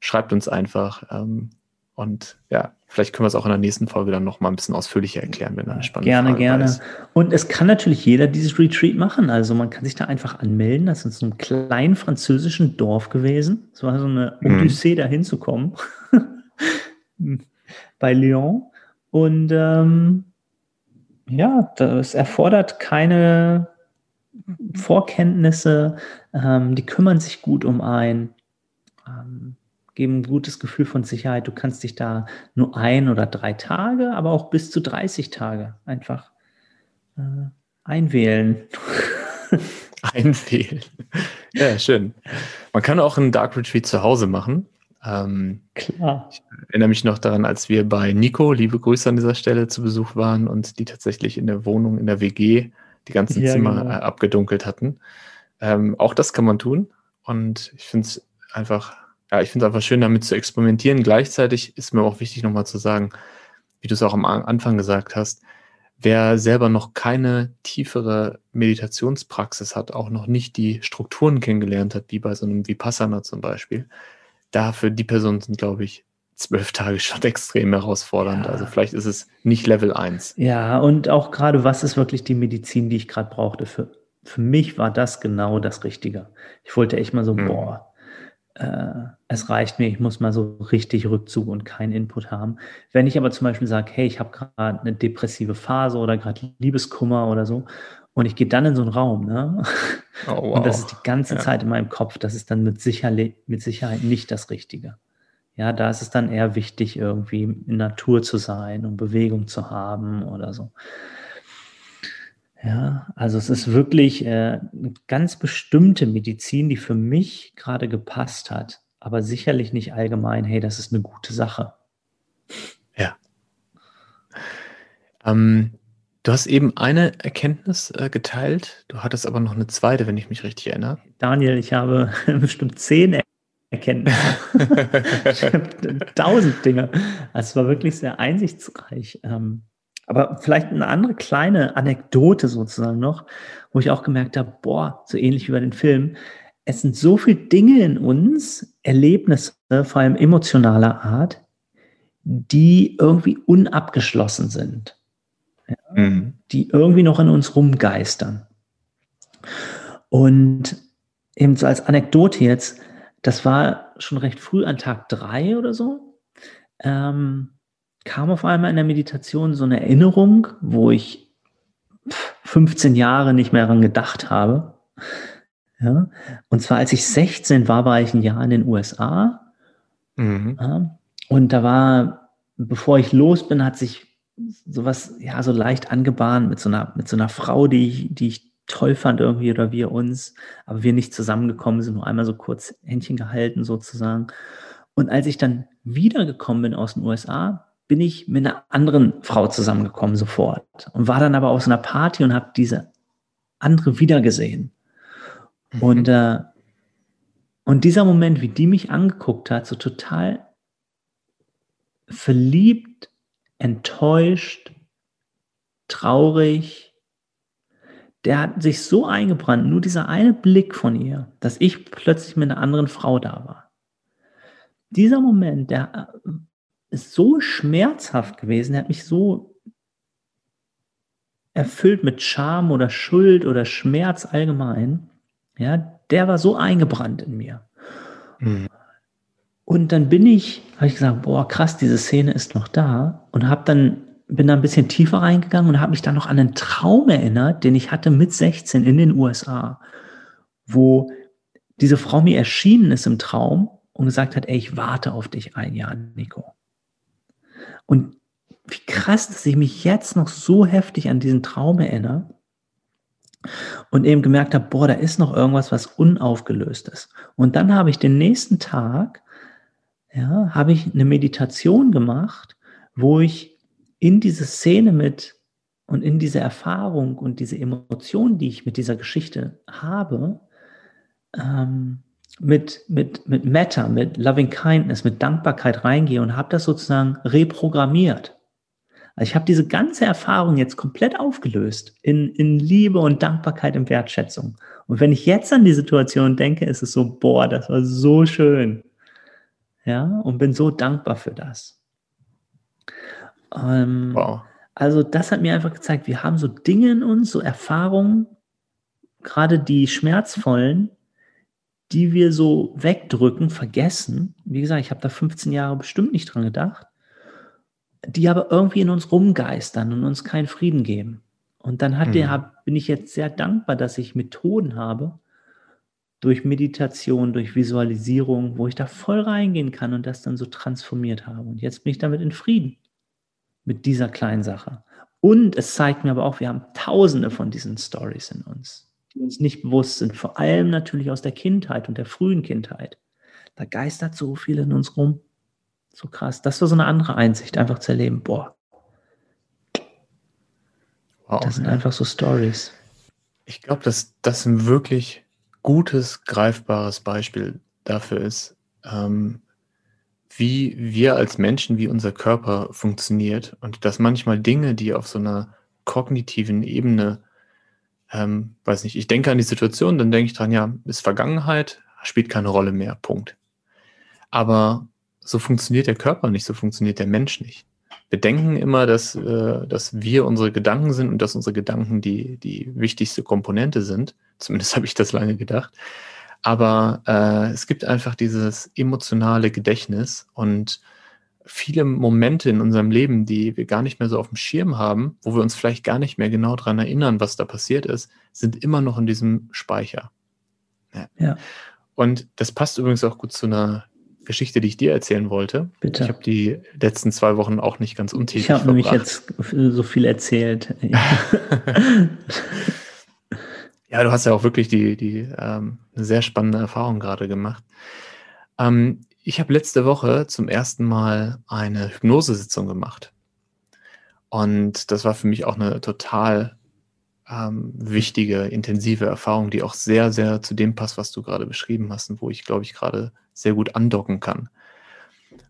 schreibt uns einfach. Ähm, und ja, vielleicht können wir es auch in der nächsten Folge dann noch mal ein bisschen ausführlicher erklären, wenn da eine spannende gerne, Frage gerne. ist. Und es kann natürlich jeder dieses Retreat machen. Also man kann sich da einfach anmelden. Das ist in so einem kleinen französischen Dorf gewesen. Es war so eine Mhm. Odyssee, da hinzukommen. (laughs) Bei Lyon. Und ähm, ja, das erfordert keine Vorkenntnisse. Ähm, die kümmern sich gut um einen. Ähm, geben ein gutes Gefühl von Sicherheit. Du kannst dich da nur ein oder drei Tage, aber auch bis zu 30 Tage einfach äh, einwählen. (laughs) Einwählen. Ja, schön. Man kann auch einen Dark Retreat zu Hause machen. Ähm, Klar. ich erinnere mich noch daran, als wir bei Nico, liebe Grüße an dieser Stelle, zu Besuch waren und die tatsächlich in der Wohnung, in der WG, die ganzen Ja, Zimmer genau. äh, abgedunkelt hatten. Ähm, auch das kann man tun. Und ich finde es einfach, ja, ich finde es einfach schön, damit zu experimentieren. Gleichzeitig ist mir auch wichtig, nochmal zu sagen, wie du es auch am Anfang gesagt hast, wer selber noch keine tiefere Meditationspraxis hat, auch noch nicht die Strukturen kennengelernt hat, wie bei so einem Vipassana zum Beispiel, dafür die Personen sind, glaube ich, zwölf Tage schon (laughs) extrem herausfordernd. Ja. Also vielleicht ist es nicht Level 1. Ja, und auch gerade, was ist wirklich die Medizin, die ich gerade brauchte? Für, für mich war das genau das Richtige. Ich wollte echt mal so, Mhm. boah, äh, es reicht mir, ich muss mal so richtig Rückzug und keinen Input haben. Wenn ich aber zum Beispiel sage, hey, ich habe gerade eine depressive Phase oder gerade Liebeskummer oder so, und ich gehe dann in so einen Raum, ne? Oh, (laughs) Und das ist die ganze Ja. Zeit in meinem Kopf. Das ist dann mit Sicherheit, mit Sicherheit nicht das Richtige. Ja, da ist es dann eher wichtig, irgendwie in Natur zu sein und Bewegung zu haben oder so. Ja, also es ist wirklich äh, eine ganz bestimmte Medizin, die für mich gerade gepasst hat, aber sicherlich nicht allgemein, hey, das ist eine gute Sache. Ähm, du hast eben eine Erkenntnis äh, geteilt, du hattest aber noch eine zweite, wenn ich mich richtig erinnere. Daniel, ich habe (laughs) bestimmt zehn Erkenntnisse. Ich (laughs) habe (laughs) tausend Dinge. Also es war wirklich sehr einsichtsreich. Ähm, aber vielleicht eine andere kleine Anekdote sozusagen noch, wo ich auch gemerkt habe, boah, so ähnlich wie bei den Filmen, es sind so viele Dinge in uns, Erlebnisse, vor allem emotionaler Art, die irgendwie unabgeschlossen sind, Mhm. die irgendwie noch in uns rumgeistern. Und eben so als Anekdote jetzt, das war schon recht früh an Tag drei oder so, ähm, kam auf einmal in der Meditation so eine Erinnerung, wo ich pff, 15 Jahre nicht mehr daran gedacht habe. Ja? Und zwar, als ich 16 war, war ich ein Jahr in den USA. Mhm. Ja? Und da war, bevor ich los bin, hat sich sowas, ja, so leicht angebahnt mit so einer, mit so einer Frau, die ich, die ich toll fand irgendwie oder wir uns, aber wir nicht zusammengekommen sind, nur einmal so kurz Händchen gehalten sozusagen. Und als ich dann wiedergekommen bin aus den USA, bin ich mit einer anderen Frau zusammengekommen sofort und war dann aber aus einer Party und habe diese andere wiedergesehen. Mhm. Und, äh, und dieser Moment, wie die mich angeguckt hat, so total verliebt, enttäuscht, traurig, der hat sich so eingebrannt, nur dieser eine Blick von ihr, dass ich plötzlich mit einer anderen Frau da war. Dieser Moment, der äh, ist so schmerzhaft gewesen, der hat mich so erfüllt mit Scham oder Schuld oder Schmerz allgemein. Ja, der war so eingebrannt in mir. Mhm. Und dann bin ich, habe ich gesagt, boah, krass, diese Szene ist noch da und habe dann bin da ein bisschen tiefer reingegangen und habe mich dann noch an einen Traum erinnert, den ich hatte mit 16 in den USA, wo diese Frau mir erschienen ist im Traum und gesagt hat, ey, ich warte auf dich ein Jahr, Nico. Und wie krass, dass ich mich jetzt noch so heftig an diesen Traum erinnere und eben gemerkt habe, boah, da ist noch irgendwas, was unaufgelöst ist. Und dann habe ich den nächsten Tag, ja, habe ich eine Meditation gemacht, wo ich in diese Szene mit und in diese Erfahrung und diese Emotion, die ich mit dieser Geschichte habe, ähm, mit, mit, mit Meta, mit Loving Kindness, mit Dankbarkeit reingehe und habe das sozusagen reprogrammiert. Also ich habe diese ganze Erfahrung jetzt komplett aufgelöst in, in Liebe und Dankbarkeit und Wertschätzung. Und wenn ich jetzt an die Situation denke, ist es so, boah, das war so schön. Ja, und bin so dankbar für das. Ähm, wow. Also das hat mir einfach gezeigt, wir haben so Dinge in uns, so Erfahrungen, gerade die schmerzvollen, die wir so wegdrücken, vergessen. Wie gesagt, ich habe da 15 Jahre bestimmt nicht dran gedacht, die aber irgendwie in uns rumgeistern und uns keinen Frieden geben. Und dann hat mhm. der, bin ich jetzt sehr dankbar, dass ich Methoden habe, durch Meditation, durch Visualisierung, wo ich da voll reingehen kann und das dann so transformiert habe. Und jetzt bin ich damit in Frieden mit dieser kleinen Sache. Und es zeigt mir aber auch, wir haben tausende von diesen Stories in uns, die uns nicht bewusst sind, vor allem natürlich aus der Kindheit und der frühen Kindheit. Da geistert so viel in uns rum. So krass. Das war so eine andere Einsicht, einfach zu erleben, boah. Wow. Das sind einfach so Stories. Ich glaube, dass das ein wirklich gutes, greifbares Beispiel dafür ist, ähm, wie wir als Menschen, wie unser Körper funktioniert und dass manchmal Dinge, die auf so einer kognitiven Ebene, ähm, weiß nicht, ich denke an die Situation, dann denke ich dran, ja, ist Vergangenheit, spielt keine Rolle mehr, Punkt. Aber so funktioniert der Körper nicht, so funktioniert der Mensch nicht. Wir denken immer, dass, äh, dass wir unsere Gedanken sind und dass unsere Gedanken die, die wichtigste Komponente sind. Zumindest (laughs) habe ich das lange gedacht. Aber äh, es gibt einfach dieses emotionale Gedächtnis und viele Momente in unserem Leben, die wir gar nicht mehr so auf dem Schirm haben, wo wir uns vielleicht gar nicht mehr genau daran erinnern, was da passiert ist, sind immer noch in diesem Speicher. Ja. ja. Und das passt übrigens auch gut zu einer Geschichte, die ich dir erzählen wollte. Bitte. Ich habe die letzten zwei Wochen auch nicht ganz untätig Ich habe nämlich jetzt so viel erzählt. (laughs) Ja, du hast ja auch wirklich die, die ähm, eine sehr spannende Erfahrung gerade gemacht. Ähm, ich habe letzte Woche zum ersten Mal eine Hypnosesitzung gemacht. Und das war für mich auch eine total ähm, wichtige, intensive Erfahrung, die auch sehr, sehr zu dem passt, was du gerade beschrieben hast und wo ich, glaube ich, gerade sehr gut andocken kann.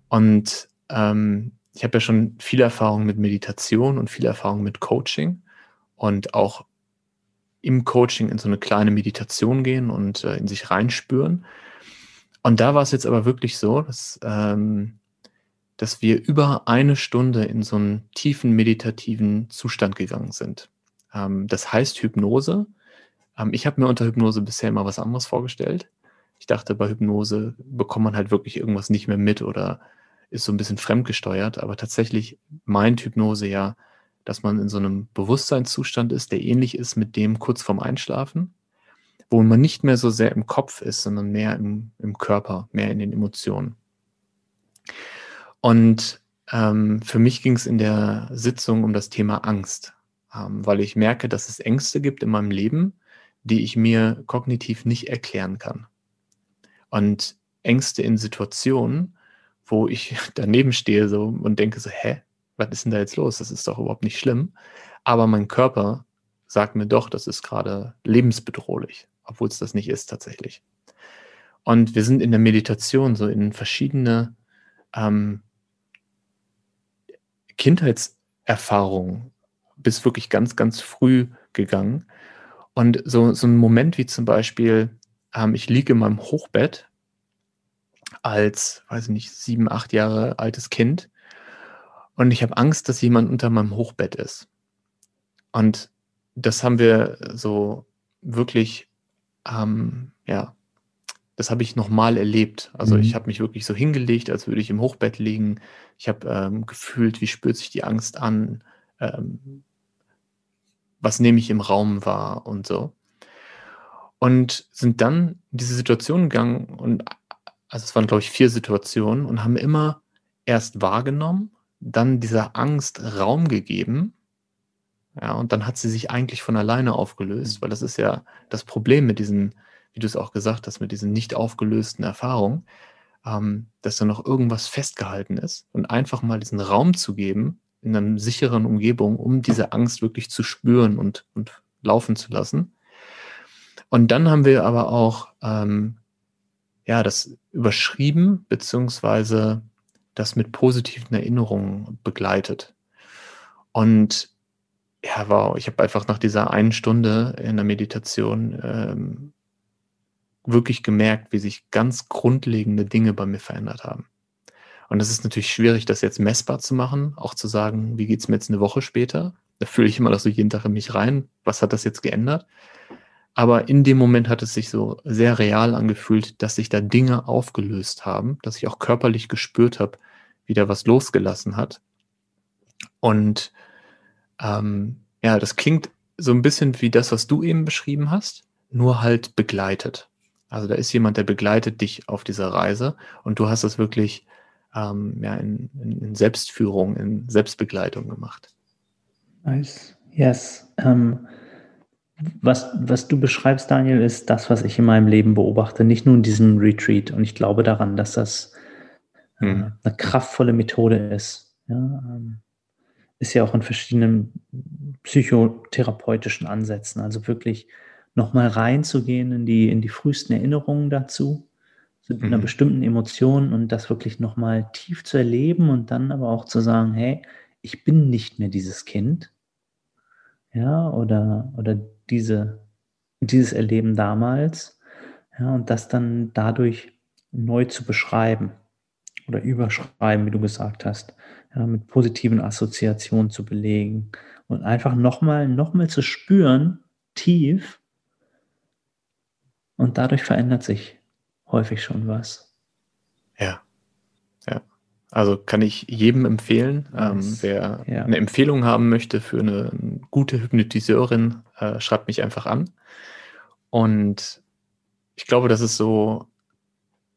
Und ähm, ich habe ja schon viel Erfahrung mit Meditation und viel Erfahrung mit Coaching und auch im Coaching in so eine kleine Meditation gehen und äh, in sich reinspüren. Und da war es jetzt aber wirklich so, dass, ähm, dass wir über eine Stunde in so einen tiefen meditativen Zustand gegangen sind. Ähm, das heißt Hypnose. Ähm, ich habe mir unter Hypnose bisher immer was anderes vorgestellt. Ich dachte, bei Hypnose bekommt man halt wirklich irgendwas nicht mehr mit oder ist so ein bisschen fremdgesteuert. Aber tatsächlich meint Hypnose ja, dass man in so einem Bewusstseinszustand ist, der ähnlich ist mit dem kurz vorm Einschlafen, wo man nicht mehr so sehr im Kopf ist, sondern mehr im, im Körper, mehr in den Emotionen. Und ähm, für mich ging es in der Sitzung um das Thema Angst, ähm, weil ich merke, dass es Ängste gibt in meinem Leben, die ich mir kognitiv nicht erklären kann. Und Ängste in Situationen, wo ich (laughs) daneben stehe so und denke so, hä, was ist denn da jetzt los? Das ist doch überhaupt nicht schlimm. Aber mein Körper sagt mir doch, das ist gerade lebensbedrohlich, obwohl es das nicht ist tatsächlich. Und wir sind in der Meditation so in verschiedene ähm, Kindheitserfahrungen bis wirklich ganz, ganz früh gegangen. Und so, so ein Moment wie zum Beispiel, ähm, ich liege in meinem Hochbett als, weiß ich nicht, sieben, acht Jahre altes Kind und ich habe Angst, dass jemand unter meinem Hochbett ist. Und das haben wir so wirklich, ähm, ja, das habe ich nochmal erlebt. Also mhm. ich habe mich wirklich so hingelegt, als würde ich im Hochbett liegen. Ich habe ähm, gefühlt, wie spürt sich die Angst an, ähm, was nehme ich im Raum wahr und so. Und sind dann in diese Situation gegangen und also es waren, glaube ich, vier Situationen und haben immer erst wahrgenommen, dann dieser Angst Raum gegeben. Ja, und dann hat sie sich eigentlich von alleine aufgelöst, weil das ist ja das Problem mit diesen wie du es auch gesagt hast, mit diesen nicht aufgelösten Erfahrungen, ähm, dass da noch irgendwas festgehalten ist und einfach mal diesen Raum zu geben in einer sicheren Umgebung, um diese Angst wirklich zu spüren und, und laufen zu lassen. Und dann haben wir aber auch ähm, ja das überschrieben beziehungsweise das mit positiven Erinnerungen begleitet. Und ja, wow, ich habe einfach nach dieser einen Stunde in der Meditation ähm, wirklich gemerkt, wie sich ganz grundlegende Dinge bei mir verändert haben. Und es ist natürlich schwierig, das jetzt messbar zu machen, auch zu sagen, wie geht's mir jetzt eine Woche später? Da fühle ich immer noch so jeden Tag in mich rein. Was hat das jetzt geändert? Aber in dem Moment hat es sich so sehr real angefühlt, dass sich da Dinge aufgelöst haben, dass ich auch körperlich gespürt habe, wie da was losgelassen hat. Und ähm, ja, das klingt so ein bisschen wie das, was du eben beschrieben hast, nur halt begleitet. Also da ist jemand, der begleitet dich auf dieser Reise und du hast das wirklich ähm, ja, in, in, Selbstführung, in Selbstbegleitung gemacht. Nice. Yes. Ähm, was, was du beschreibst, Daniel, ist das, was ich in meinem Leben beobachte, nicht nur in diesem Retreat. Und ich glaube daran, dass das äh, hm. eine kraftvolle Methode ist. Ja, ähm, ist ja auch in verschiedenen psychotherapeutischen Ansätzen. Also wirklich nochmal reinzugehen in die, in die frühesten Erinnerungen dazu, zu mhm. einer bestimmten Emotion und das wirklich nochmal tief zu erleben und dann aber auch zu sagen, hey, ich bin nicht mehr dieses Kind, ja, oder, oder diese, dieses Erleben damals, ja, und das dann dadurch neu zu beschreiben oder überschreiben, wie du gesagt hast, ja, mit positiven Assoziationen zu belegen und einfach nochmal, nochmal zu spüren, tief, und dadurch verändert sich häufig schon was. Ja, ja. Also kann ich jedem empfehlen, ähm, wer ja. eine Empfehlung haben möchte für eine gute Hypnotiseurin, äh, schreibt mich einfach an. Und ich glaube, das ist so,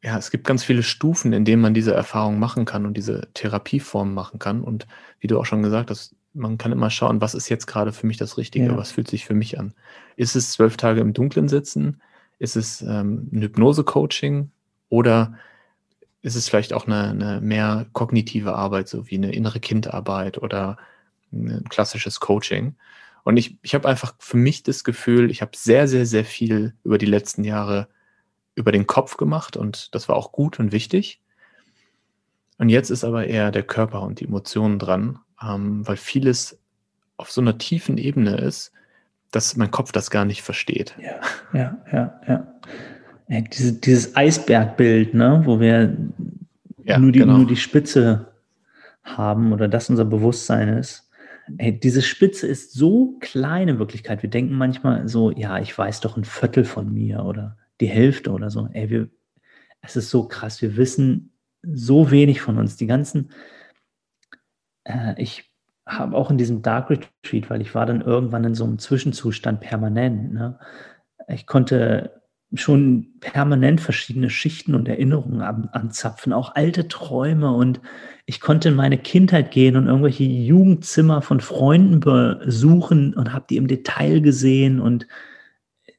ja, es gibt ganz viele Stufen, in denen man diese Erfahrung machen kann und diese Therapieform machen kann. Und wie du auch schon gesagt hast, man kann immer schauen, was ist jetzt gerade für mich das Richtige, ja. was fühlt sich für mich an. Ist es zwölf Tage im Dunkeln sitzen? Ist es ähm, ein Hypnose-Coaching oder ist es vielleicht auch eine, eine, mehr kognitive Arbeit, so wie eine innere Kindarbeit oder ein klassisches Coaching? Und ich, ich habe einfach für mich das Gefühl, ich habe sehr, sehr, sehr viel über die letzten Jahre über den Kopf gemacht und das war auch gut und wichtig. Und jetzt ist aber eher der Körper und die Emotionen dran, ähm, weil vieles auf so einer tiefen Ebene ist, dass mein Kopf das gar nicht versteht. Ja, ja, ja, ja. Ey, diese, dieses Eisbergbild, ne, wo wir ja, nur, die, genau. nur die Spitze haben oder das unser Bewusstsein ist. Ey, diese Spitze ist so klein in Wirklichkeit. Wir denken manchmal so, ja, ich weiß doch ein Viertel von mir oder die Hälfte oder so. Ey, wir, es ist so krass. Wir wissen so wenig von uns. Die ganzen, äh, ich habe auch in diesem Dark Retreat, weil ich war dann irgendwann in so einem Zwischenzustand permanent, ne? ich konnte schon permanent verschiedene Schichten und Erinnerungen an, anzapfen, auch alte Träume und ich konnte in meine Kindheit gehen und irgendwelche Jugendzimmer von Freunden besuchen und habe die im Detail gesehen und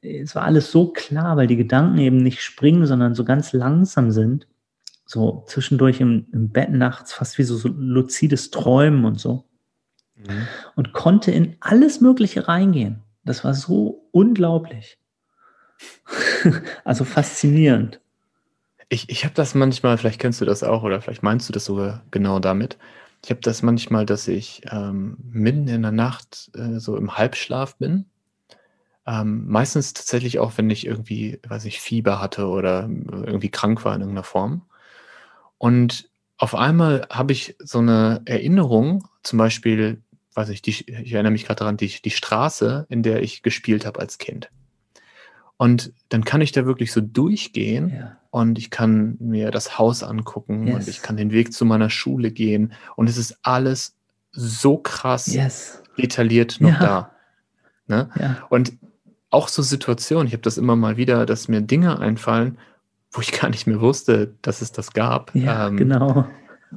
es war alles so klar, weil die Gedanken eben nicht springen, sondern so ganz langsam sind. So zwischendurch im, im Bett nachts, fast wie so, so luzides Träumen und so. Mhm. Und konnte in alles Mögliche reingehen. Das war so unglaublich. (laughs) also faszinierend. Ich, ich habe das manchmal, vielleicht kennst du das auch oder vielleicht meinst du das sogar genau damit. Ich habe das manchmal, dass ich ähm, mitten in der Nacht äh, so im Halbschlaf bin ähm, meistens tatsächlich auch, wenn ich irgendwie, weiß ich, Fieber hatte oder irgendwie krank war in irgendeiner Form. Und auf einmal habe ich so eine Erinnerung, zum Beispiel, weiß ich, die, ich erinnere mich gerade daran, die, die Straße, in der ich gespielt habe als Kind. Und dann kann ich da wirklich so durchgehen ja. und ich kann mir das Haus angucken yes. und ich kann den Weg zu meiner Schule gehen und es ist alles so krass yes. detailliert noch ja. da. Ne? Ja. Und auch so Situationen, ich habe das immer mal wieder, dass mir Dinge einfallen, wo ich (laughs) gar nicht mehr wusste, dass es das gab. Ja, ähm, genau.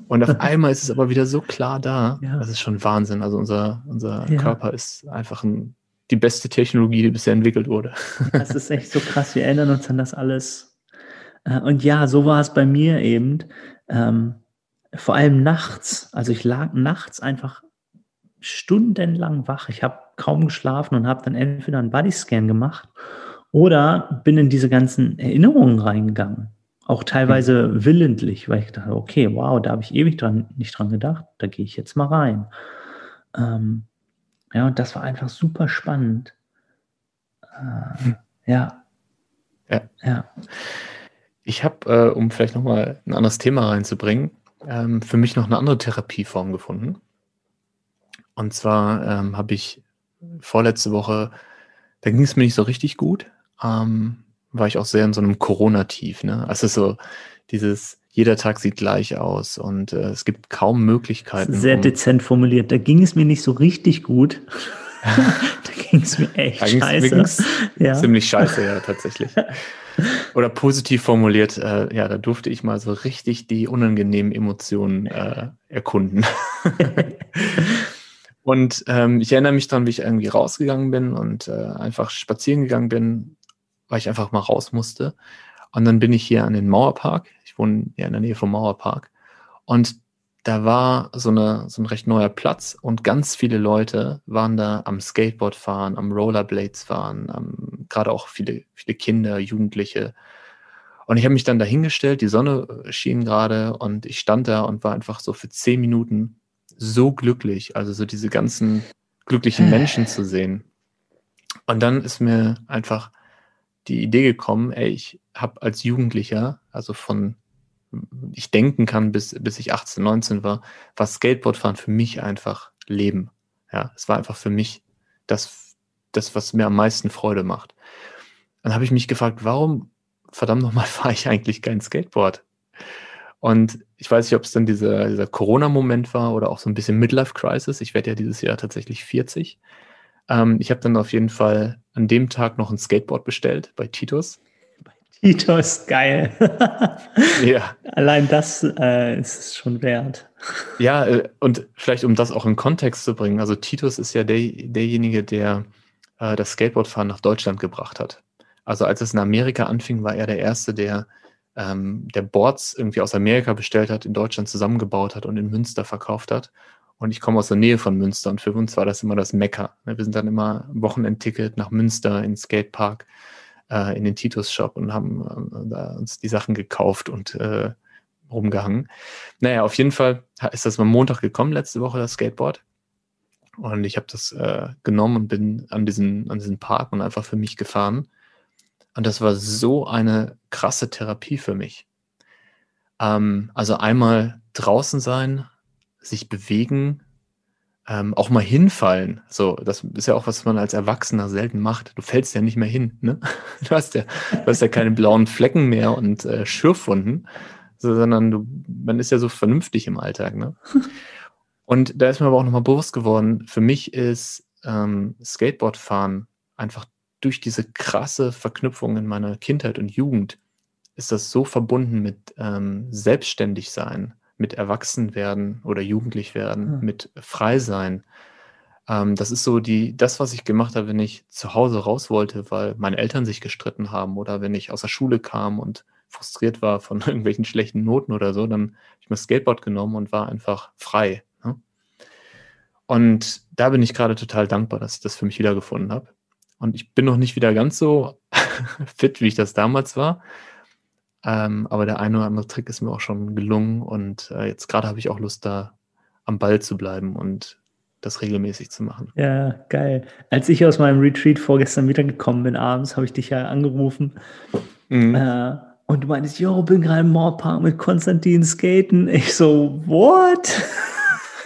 Und auf (laughs) einmal ist es aber wieder so klar da. Ja. Das ist schon Wahnsinn. Also unser, unser ja. Körper ist einfach ein, die beste Technologie, die bisher entwickelt wurde. (laughs) Das ist echt so krass. Wir erinnern uns an das alles. Äh, und ja, so war es bei mir eben. Ähm, vor allem nachts. Also ich lag nachts einfach stundenlang wach. Ich habe kaum geschlafen und habe dann entweder einen Bodyscan gemacht oder bin in diese ganzen Erinnerungen reingegangen. Auch teilweise mhm. willentlich, weil ich dachte, okay, wow, da habe ich ewig dran, nicht dran gedacht, da gehe ich jetzt mal rein. Ähm, ja, und das war einfach super spannend. Äh, hm. ja. ja. Ja. Ich habe, äh, um vielleicht nochmal ein anderes Thema reinzubringen, ähm, für mich noch eine andere Therapieform gefunden. Und zwar ähm, habe ich vorletzte Woche, da ging es mir nicht so richtig gut. Ähm, war ich auch sehr in so einem Corona-Tief. Ne? Also so dieses, jeder Tag sieht gleich aus und äh, es gibt kaum Möglichkeiten. Sehr um, dezent formuliert. Da ging es mir nicht so richtig gut. (laughs) da ging es mir echt da scheiße. Ja. Ziemlich scheiße, ja, tatsächlich. Oder positiv formuliert, äh, ja, da durfte ich mal so richtig die unangenehmen Emotionen äh, erkunden. (laughs) Und ähm, ich erinnere mich dann, wie ich irgendwie rausgegangen bin und äh, einfach spazieren gegangen bin, weil ich einfach mal raus musste. Und dann bin ich hier an den Mauerpark. Ich wohne ja in der Nähe vom Mauerpark. Und da war so, eine, so ein recht neuer Platz und ganz viele Leute waren da am Skateboard fahren, am Rollerblades fahren, am, gerade auch viele, viele Kinder, Jugendliche. Und ich habe mich dann dahingestellt, die Sonne schien gerade und ich stand da und war einfach so für zehn Minuten so glücklich, also so diese ganzen glücklichen Menschen zu sehen. Und dann ist mir einfach die Idee gekommen, ey, ich habe als Jugendlicher, also von ich denken kann, bis, bis ich 18, 19 war, war Skateboardfahren für mich einfach Leben. Ja, es war einfach für mich das, das, was mir am meisten Freude macht. Dann habe ich mich gefragt, warum verdammt nochmal (laughs) fahre ich eigentlich kein Skateboard? Und ich weiß nicht, ob es dann dieser, dieser Corona-Moment war oder auch so ein bisschen Midlife-Crisis. Ich werde ja dieses Jahr tatsächlich 40. Ähm, ich habe dann auf jeden Fall an dem Tag noch ein Skateboard bestellt bei Titus. Bei Titus, geil. (laughs) ja. Allein das äh, ist es schon wert. Ja, äh, und vielleicht um das auch in Kontext zu bringen. Also Titus ist ja der, derjenige, der äh, das Skateboardfahren nach Deutschland gebracht hat. Also als es in Amerika anfing, war er der Erste, der ähm, der Boards irgendwie aus Amerika bestellt hat, in Deutschland zusammengebaut hat und in Münster verkauft hat. Und ich komme aus der Nähe von Münster und für uns war das immer das Mecker. Ne, wir sind dann immer Wochenendticket nach Münster in Skatepark, äh, in den Titus-Shop und haben äh, uns die Sachen gekauft und äh, rumgehangen. Naja, auf jeden Fall ist das am Montag gekommen, letzte Woche, das Skateboard. Und ich habe das äh, genommen und bin an diesen, an diesen Park und einfach für mich gefahren. Und das war so eine krasse Therapie für mich. Ähm, also einmal draußen sein, sich bewegen, ähm, auch mal hinfallen. So, das ist ja auch, was man als Erwachsener selten macht. Du fällst ja nicht mehr hin, ne? (laughs) Du hast ja, du hast ja keine blauen Flecken mehr und äh, Schürfwunden, so, sondern du, man ist ja so vernünftig im Alltag, ne? (laughs) Und da ist mir aber auch nochmal bewusst geworden, für mich ist ähm, Skateboardfahren einfach durch diese krasse Verknüpfung in meiner Kindheit und Jugend ist das so verbunden mit ähm, Selbstständigsein, mit Erwachsenwerden oder jugendlich werden, mhm. mit Freisein. Ähm, das ist so die, das, was ich gemacht habe, wenn ich zu Hause raus wollte, weil meine Eltern sich gestritten haben oder wenn ich aus der Schule kam und frustriert war von (laughs) irgendwelchen schlechten Noten oder so, dann habe ich mir das Skateboard genommen und war einfach frei. Ne? Und da bin ich gerade total dankbar, dass ich das für mich wiedergefunden habe. Und ich bin noch nicht wieder ganz so (laughs) fit, wie ich das damals war. Ähm, aber der eine oder andere Trick ist mir auch schon gelungen und äh, jetzt gerade habe ich auch Lust, da am Ball zu bleiben und das regelmäßig zu machen. Ja, geil. Als ich aus meinem Retreat vorgestern wiedergekommen bin abends, habe ich dich ja angerufen. Mhm. Äh, und du meinst, yo, bin gerade im Moorpark mit Konstantin skaten. Ich so, what?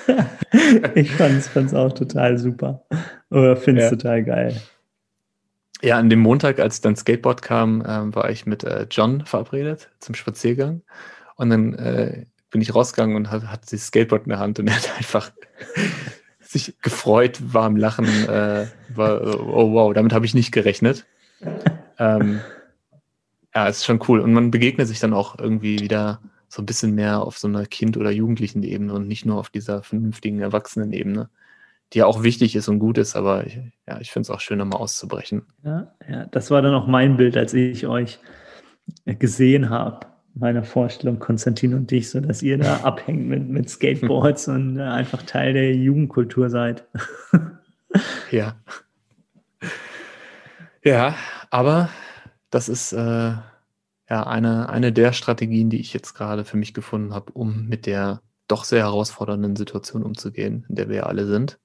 (laughs) ich fand es auch total super. Oder finde es ja. total geil. Ja, an dem Montag, als dann Skateboard kam, äh, war ich mit äh, John verabredet zum Spaziergang. Und dann äh, bin ich rausgegangen und hat, hat das Skateboard in der Hand und (laughs) er hat einfach (laughs) sich gefreut, war am Lachen, äh, war, oh wow, damit habe ich nicht gerechnet. ähm, ja, ist schon cool. Und man begegnet sich dann auch irgendwie wieder so ein bisschen mehr auf so einer Kind- oder Jugendlichen Ebene und nicht nur auf dieser vernünftigen Erwachsenen-Ebene die ja auch wichtig ist und gut ist, aber ich, ja, ich finde es auch schön, mal auszubrechen. Ja, ja, das war dann auch mein Bild, als ich euch gesehen habe, meine Vorstellung, Konstantin und dich, so dass ihr da (laughs) abhängt mit, mit Skateboards und äh, einfach Teil der Jugendkultur seid. (laughs) ja. Ja, aber das ist äh, ja eine, eine der Strategien, die ich jetzt gerade für mich gefunden habe, um mit der doch sehr herausfordernden Situation umzugehen, in der wir ja alle sind.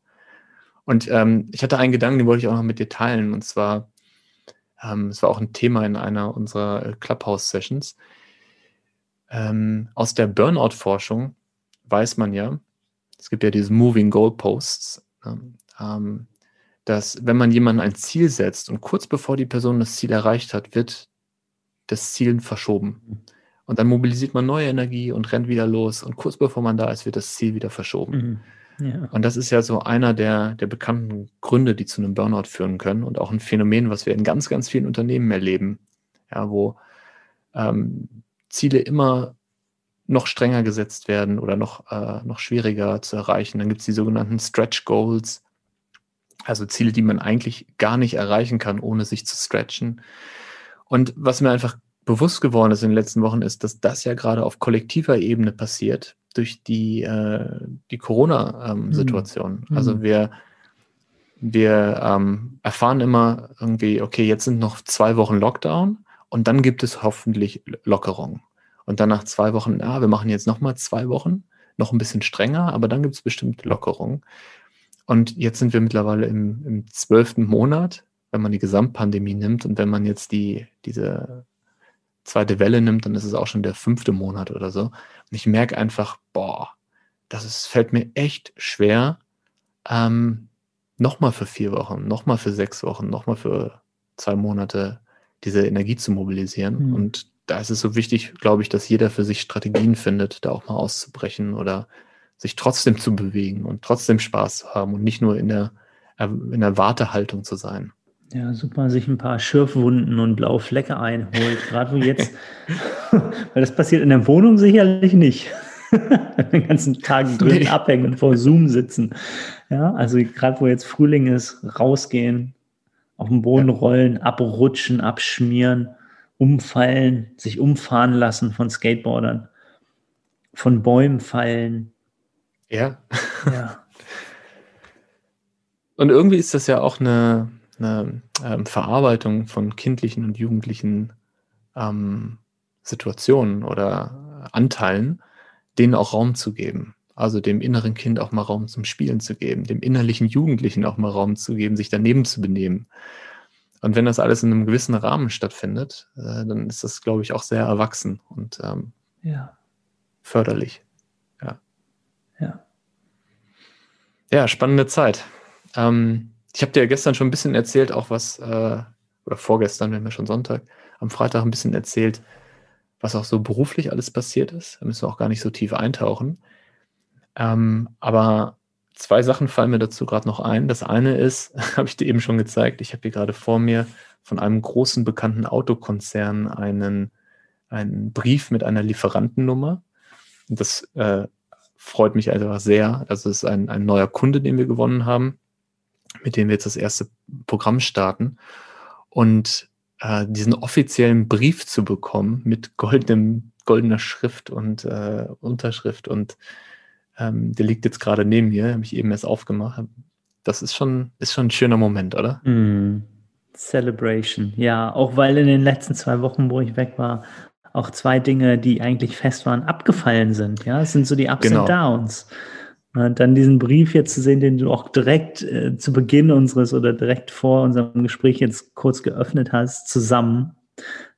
Und ähm, ich hatte einen Gedanken, den wollte ich auch noch mit dir teilen. Und zwar, ähm, es war auch ein Thema in einer unserer äh, Clubhouse-Sessions. Ähm, aus der Burnout-Forschung weiß man ja, es gibt ja diese Moving Goalposts, ne, ähm, dass wenn man jemandem ein Ziel setzt und kurz bevor die Person das Ziel erreicht hat, wird das Ziel verschoben. Und dann mobilisiert man neue Energie und rennt wieder los. Und kurz bevor man da ist, wird das Ziel wieder verschoben. Mhm. Ja. Und das ist ja so einer der, der bekannten Gründe, die zu einem Burnout führen können und auch ein Phänomen, was wir in ganz, ganz vielen Unternehmen erleben, ja, wo ähm, Ziele immer noch strenger gesetzt werden oder noch, äh, noch schwieriger zu erreichen. Dann gibt es die sogenannten Stretch Goals, also Ziele, die man eigentlich gar nicht erreichen kann, ohne sich zu stretchen. Und was mir einfach bewusst geworden ist in den letzten Wochen, ist, dass das ja gerade auf kollektiver Ebene passiert durch die, äh, die Corona-Situation. Mhm. Also wir, wir ähm, erfahren immer irgendwie, okay, jetzt sind noch zwei Wochen Lockdown und dann gibt es hoffentlich Lockerung. Und dann nach zwei Wochen, ah, wir machen jetzt nochmal zwei Wochen, noch ein bisschen strenger, aber dann gibt es bestimmt Lockerung. Und jetzt sind wir mittlerweile im, im zwölften Monat, wenn man die Gesamtpandemie nimmt und wenn man jetzt die, diese zweite Welle nimmt, dann ist es auch schon der fünfte Monat oder so. Und ich merke einfach, boah, das ist, fällt mir echt schwer, ähm, nochmal für vier Wochen, nochmal für sechs Wochen, nochmal für zwei Monate diese Energie zu mobilisieren. Mhm. Und da ist es so wichtig, glaube ich, dass jeder für sich Strategien findet, da auch mal auszubrechen oder sich trotzdem zu bewegen und trotzdem Spaß zu haben und nicht nur in der, in der Wartehaltung zu sein. Ja, super, sich ein paar Schürfwunden und blaue Flecke einholt. (laughs) Gerade wo jetzt, (laughs) weil das passiert in der Wohnung sicherlich nicht. (laughs) Den ganzen Tag drin nee. abhängen und vor Zoom sitzen. Ja, also gerade wo jetzt Frühling ist, rausgehen, auf den Boden ja. rollen, abrutschen, abschmieren, umfallen, sich umfahren lassen von Skateboardern, von Bäumen fallen. Ja. Ja. Und irgendwie ist das ja auch eine, eine ähm, Verarbeitung von kindlichen und jugendlichen ähm, Situationen oder Anteilen, denen auch Raum zu geben. Also dem inneren Kind auch mal Raum zum Spielen zu geben, dem innerlichen Jugendlichen auch mal Raum zu geben, sich daneben zu benehmen. Und wenn das alles in einem gewissen Rahmen stattfindet, äh, dann ist das, glaube ich, auch sehr erwachsen und ähm, ja. förderlich. Ja. Ja. Ja, spannende Zeit. Ähm, ich habe dir gestern schon ein bisschen erzählt, auch was, äh, oder vorgestern, wenn wir schon Sonntag, am Freitag ein bisschen erzählt, was auch so beruflich alles passiert ist. Da müssen wir auch gar nicht so tief eintauchen. Ähm, aber zwei Sachen fallen mir dazu gerade noch ein. Das eine ist, (laughs) habe ich dir eben schon gezeigt, ich habe hier gerade vor mir von einem großen bekannten Autokonzern einen, einen Brief mit einer Lieferantennummer. Das äh, freut mich einfach sehr. Das ist ein, ein neuer Kunde, den wir gewonnen haben, mit dem wir jetzt das erste Programm starten. Und äh, diesen offiziellen Brief zu bekommen mit goldenem, goldener Schrift und äh, Unterschrift und ähm, der liegt jetzt gerade neben mir, habe ich eben erst aufgemacht. Das ist schon, ist schon ein schöner Moment, oder? Mm. Celebration, ja, auch weil in den letzten zwei Wochen, wo ich weg war, auch zwei Dinge, die eigentlich fest waren, abgefallen sind. Ja, es sind so die Ups genau. und Downs. Dann diesen Brief jetzt zu sehen, den du auch direkt äh, zu Beginn unseres oder direkt vor unserem Gespräch jetzt kurz geöffnet hast, zusammen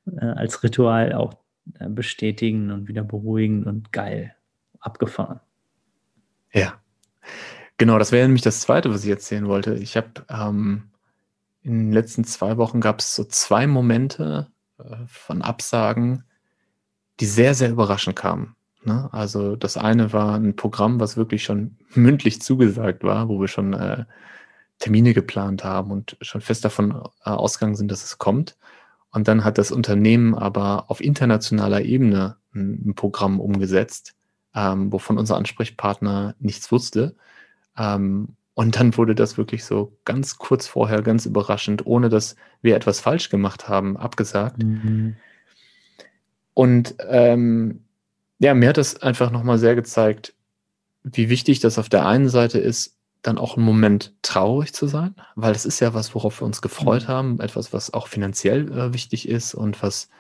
äh, als Ritual auch äh, bestätigen und wieder beruhigen und geil abgefahren. Ja, genau, das wäre nämlich das Zweite, was ich erzählen wollte. Ich habe ähm, in den letzten zwei Wochen gab es so zwei Momente äh, von Absagen, die sehr, sehr überraschend kamen. Ne? Also das eine war ein Programm, was wirklich schon mündlich zugesagt war, wo wir schon äh, Termine geplant haben und schon fest davon äh, ausgegangen sind, dass es kommt. Und dann hat das Unternehmen aber auf internationaler Ebene ein, ein Programm umgesetzt, ähm, wovon unser Ansprechpartner nichts wusste. Ähm, und dann wurde das wirklich so ganz kurz vorher, ganz überraschend, ohne dass wir etwas falsch gemacht haben, abgesagt. Mhm. Und ähm, ja, mir hat das einfach nochmal sehr gezeigt, wie wichtig das auf der einen Seite ist, dann auch einen Moment traurig zu sein, weil das ist ja was, worauf wir uns gefreut mhm. haben, etwas, was auch finanziell äh, wichtig ist und was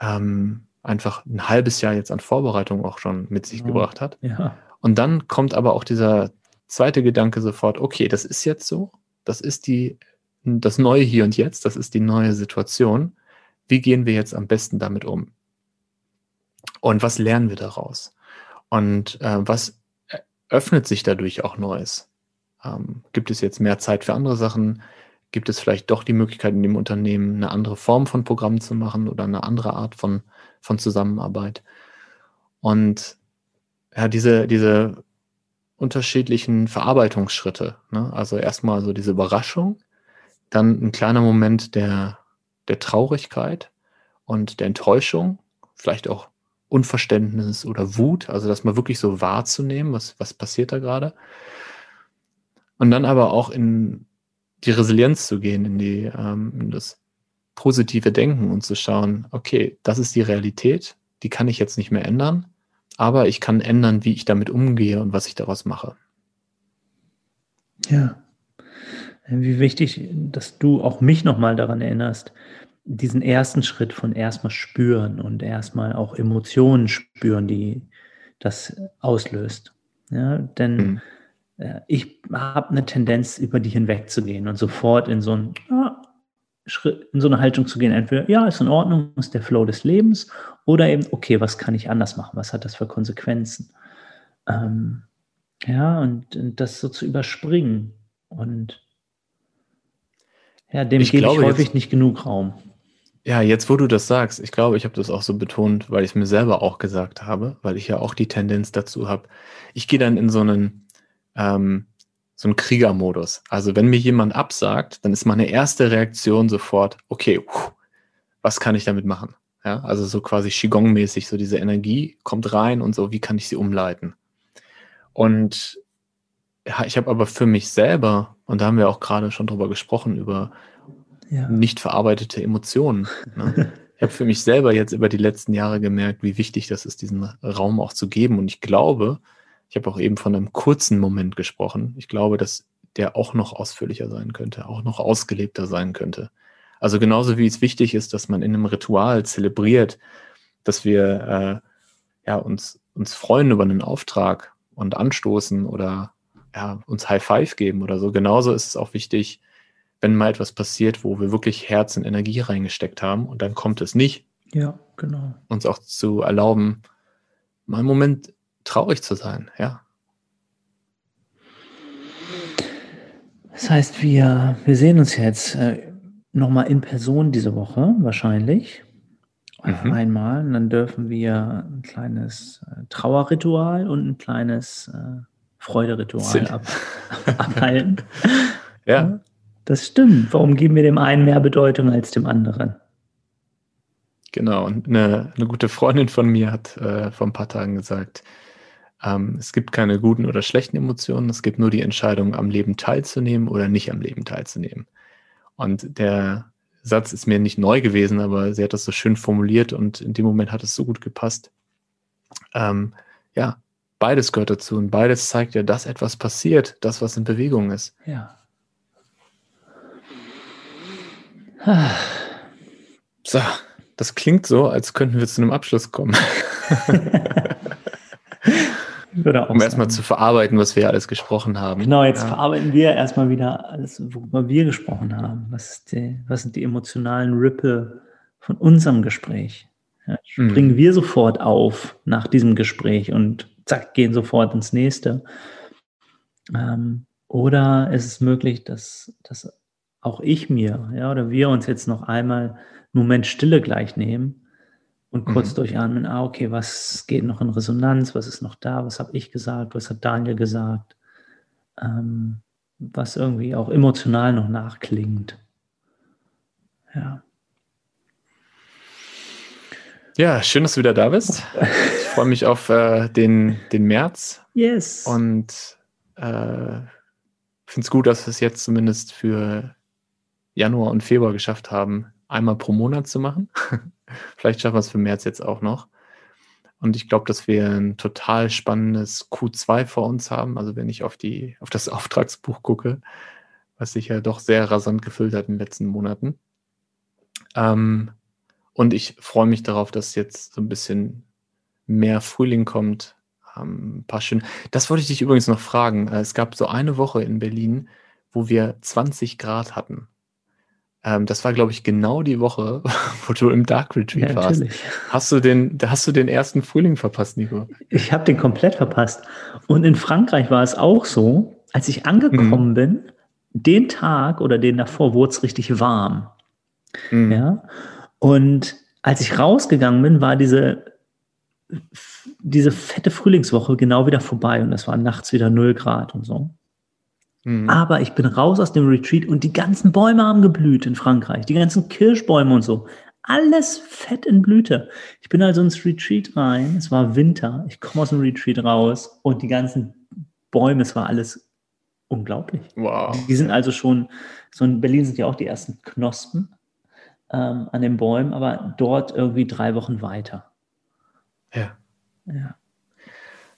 ähm, einfach ein halbes Jahr jetzt an Vorbereitung auch schon mit sich ja. gebracht hat. Ja. Und dann kommt aber auch dieser zweite Gedanke sofort, okay, das ist jetzt so, das ist die, das neue Hier und Jetzt, das ist die neue Situation. Wie gehen wir jetzt am besten damit um? Und was lernen wir daraus? Und äh, was öffnet sich dadurch auch Neues? Ähm, gibt es jetzt mehr Zeit für andere Sachen? Gibt es vielleicht doch die Möglichkeit in dem Unternehmen eine andere Form von Programm zu machen oder eine andere Art von von Zusammenarbeit. Und ja, diese, diese unterschiedlichen Verarbeitungsschritte, ne? also erstmal so diese Überraschung, dann ein kleiner Moment der, der Traurigkeit und der Enttäuschung, vielleicht auch Unverständnis oder Wut, also das mal wirklich so wahrzunehmen, was, was passiert da gerade. Und dann aber auch in die Resilienz zu gehen, in die, ähm, in das positive Denken und zu schauen, okay, das ist die Realität, die kann ich jetzt nicht mehr ändern, aber ich kann ändern, wie ich damit umgehe und was ich daraus mache. Ja. Wie wichtig, dass du auch mich nochmal daran erinnerst, diesen ersten Schritt von erstmal spüren und erstmal auch Emotionen spüren, die das auslöst. Ja, denn mhm. äh, ich habe eine Tendenz, über die hinwegzugehen und sofort in so ein, ah, Schritt, in so eine Haltung zu gehen. Entweder, ja, ist in Ordnung, ist der Flow des Lebens, oder eben, okay, was kann ich anders machen? Was hat das für Konsequenzen? Ähm, ja, und, und, das so zu überspringen. Und ja, dem ich gebe ich häufig jetzt, nicht genug Raum. Ja, jetzt wo du das sagst, ich glaube, ich habe das auch so betont, weil ich es mir selber auch gesagt habe, weil ich ja auch die Tendenz dazu habe. Ich gehe dann in so einen, ähm, so ein Kriegermodus. Also wenn mir jemand absagt, dann ist meine erste Reaktion sofort, okay, was kann ich damit machen? Ja, also so quasi Qigong-mäßig, so diese Energie kommt rein und so, wie kann ich sie umleiten? Und ich habe aber für mich selber, und da haben wir auch gerade schon drüber gesprochen, über ja. nicht verarbeitete Emotionen. Ne? (laughs) ich habe für mich selber jetzt über die letzten Jahre gemerkt, wie wichtig das ist, diesen Raum auch zu geben. Und ich glaube, ich habe auch eben von einem kurzen Moment gesprochen. Ich glaube, dass der auch noch ausführlicher sein könnte, auch noch ausgelebter sein könnte. Also genauso wie es wichtig ist, dass man in einem Ritual zelebriert, dass wir äh, ja, uns, uns freuen über einen Auftrag und anstoßen oder ja, uns High Five geben oder so. Genauso ist es auch wichtig, wenn mal etwas passiert, wo wir wirklich Herz und Energie reingesteckt haben und dann kommt es nicht. Ja, genau. Uns auch zu erlauben, mal einen Moment traurig zu sein, ja. Das heißt, wir, wir sehen uns jetzt äh, nochmal in Person diese Woche, wahrscheinlich. Mhm. Einmal. Und dann dürfen wir ein kleines äh, Trauerritual und ein kleines äh, Freuderitual ab, (laughs) abhalten. Ja. Das stimmt. Warum geben wir dem einen mehr Bedeutung als dem anderen? Genau. Und eine, eine gute Freundin von mir hat äh, vor ein paar Tagen gesagt, ähm, es gibt keine guten oder schlechten Emotionen, es gibt nur die Entscheidung, am Leben teilzunehmen oder nicht am Leben teilzunehmen. Und der Satz ist mir nicht neu gewesen, aber sie hat das so schön formuliert und in dem Moment hat es so gut gepasst. Ähm, ja, beides gehört dazu und beides zeigt ja, dass etwas passiert, das, was in Bewegung ist. Ja. So, das klingt so, als könnten wir zu einem Abschluss kommen. um erstmal zu verarbeiten, was wir alles gesprochen haben. Genau, jetzt ja. verarbeiten wir erstmal wieder alles, worüber wir gesprochen haben. Was, die, was sind die emotionalen Rippe von unserem Gespräch? Ja, springen mhm. wir sofort auf nach diesem Gespräch und zack, gehen sofort ins nächste. Ähm, oder ist es möglich, dass, dass auch ich mir, ja, oder wir uns jetzt noch einmal einen Moment Stille gleich nehmen und kurz mhm. durchatmen, ah, okay, was geht noch in Resonanz, was ist noch da, was habe ich gesagt, was hat Daniel gesagt, ähm, was irgendwie auch emotional noch nachklingt. Ja. Ja, schön, dass du wieder da bist. Ich freue mich auf äh, den, den März. Yes. Und äh, finde es gut, dass es jetzt zumindest für Januar und Februar geschafft haben, einmal pro Monat zu machen. (laughs) Vielleicht schaffen wir es für März jetzt auch noch. Und ich glaube, dass wir ein total spannendes Q2 vor uns haben. Also wenn ich auf, die, auf das (laughs) Auftragsbuch gucke, was sich ja doch sehr rasant gefüllt hat in den letzten Monaten. Ähm, und ich freue mich darauf, dass jetzt so ein bisschen mehr Frühling kommt. Ähm, ein paar schön. Das wollte ich dich übrigens noch fragen. Äh, es gab so eine Woche in Berlin, wo wir 20 Grad hatten. Ähm, das war, glaube ich, genau die Woche, (laughs) wo du im Dark Retreat ja, warst. Hast du, den, hast du den ersten Frühling verpasst, Nico? Ich habe den komplett verpasst. Und in Frankreich war es auch so, als ich angekommen mhm. bin, den Tag oder den davor wurde es richtig warm. Mhm. Ja. Und als ich rausgegangen bin, war diese, diese fette Frühlingswoche genau wieder vorbei und es war nachts wieder 0 Grad und so. Mhm. Aber ich bin raus aus dem Retreat und die ganzen Bäume haben geblüht in Frankreich. Die ganzen Kirschbäume und so. Alles fett in Blüte. Ich bin also ins Retreat rein. Es war Winter. Ich komme aus dem Retreat raus und die ganzen Bäume, es war alles unglaublich. Wow. Die sind also schon, so in Berlin sind ja auch die ersten Knospen ähm, an den Bäumen, aber dort irgendwie drei Wochen weiter. Ja. Ja.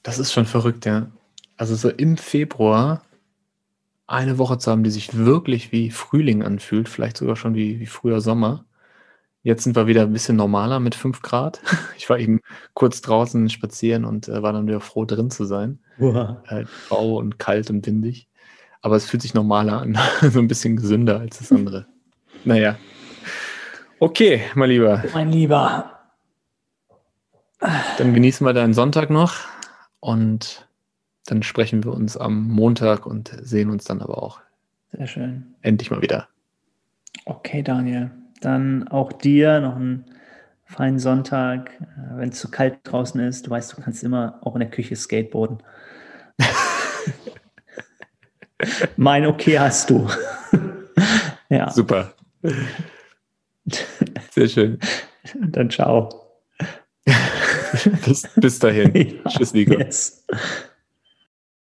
Das ist schon verrückt, ja. Also so im Februar eine Woche zu haben, die sich wirklich wie Frühling anfühlt, vielleicht sogar schon wie, wie früher Sommer. Jetzt sind wir wieder ein bisschen normaler mit 5 Grad. (laughs) Ich war eben kurz draußen spazieren und äh, war dann wieder froh, drin zu sein. Wow. Äh, grau und kalt und windig. Aber es fühlt sich normaler an, (laughs) so ein bisschen gesünder als das andere. (laughs) Naja. Okay, mein Lieber. Mein Lieber. Dann genießen wir deinen Sonntag noch und dann sprechen wir uns am Montag und sehen uns dann aber auch. Sehr schön. Endlich mal wieder. Okay, Daniel. Dann auch dir noch einen feinen Sonntag. Äh, Wenn es zu kalt draußen ist, du weißt, du kannst immer auch in der Küche skateboarden. (laughs) mein Okay hast du. (laughs) ja. Super. Sehr schön. Dann ciao. (laughs) bis, bis dahin. Ja, Tschüss, Nico. Yes.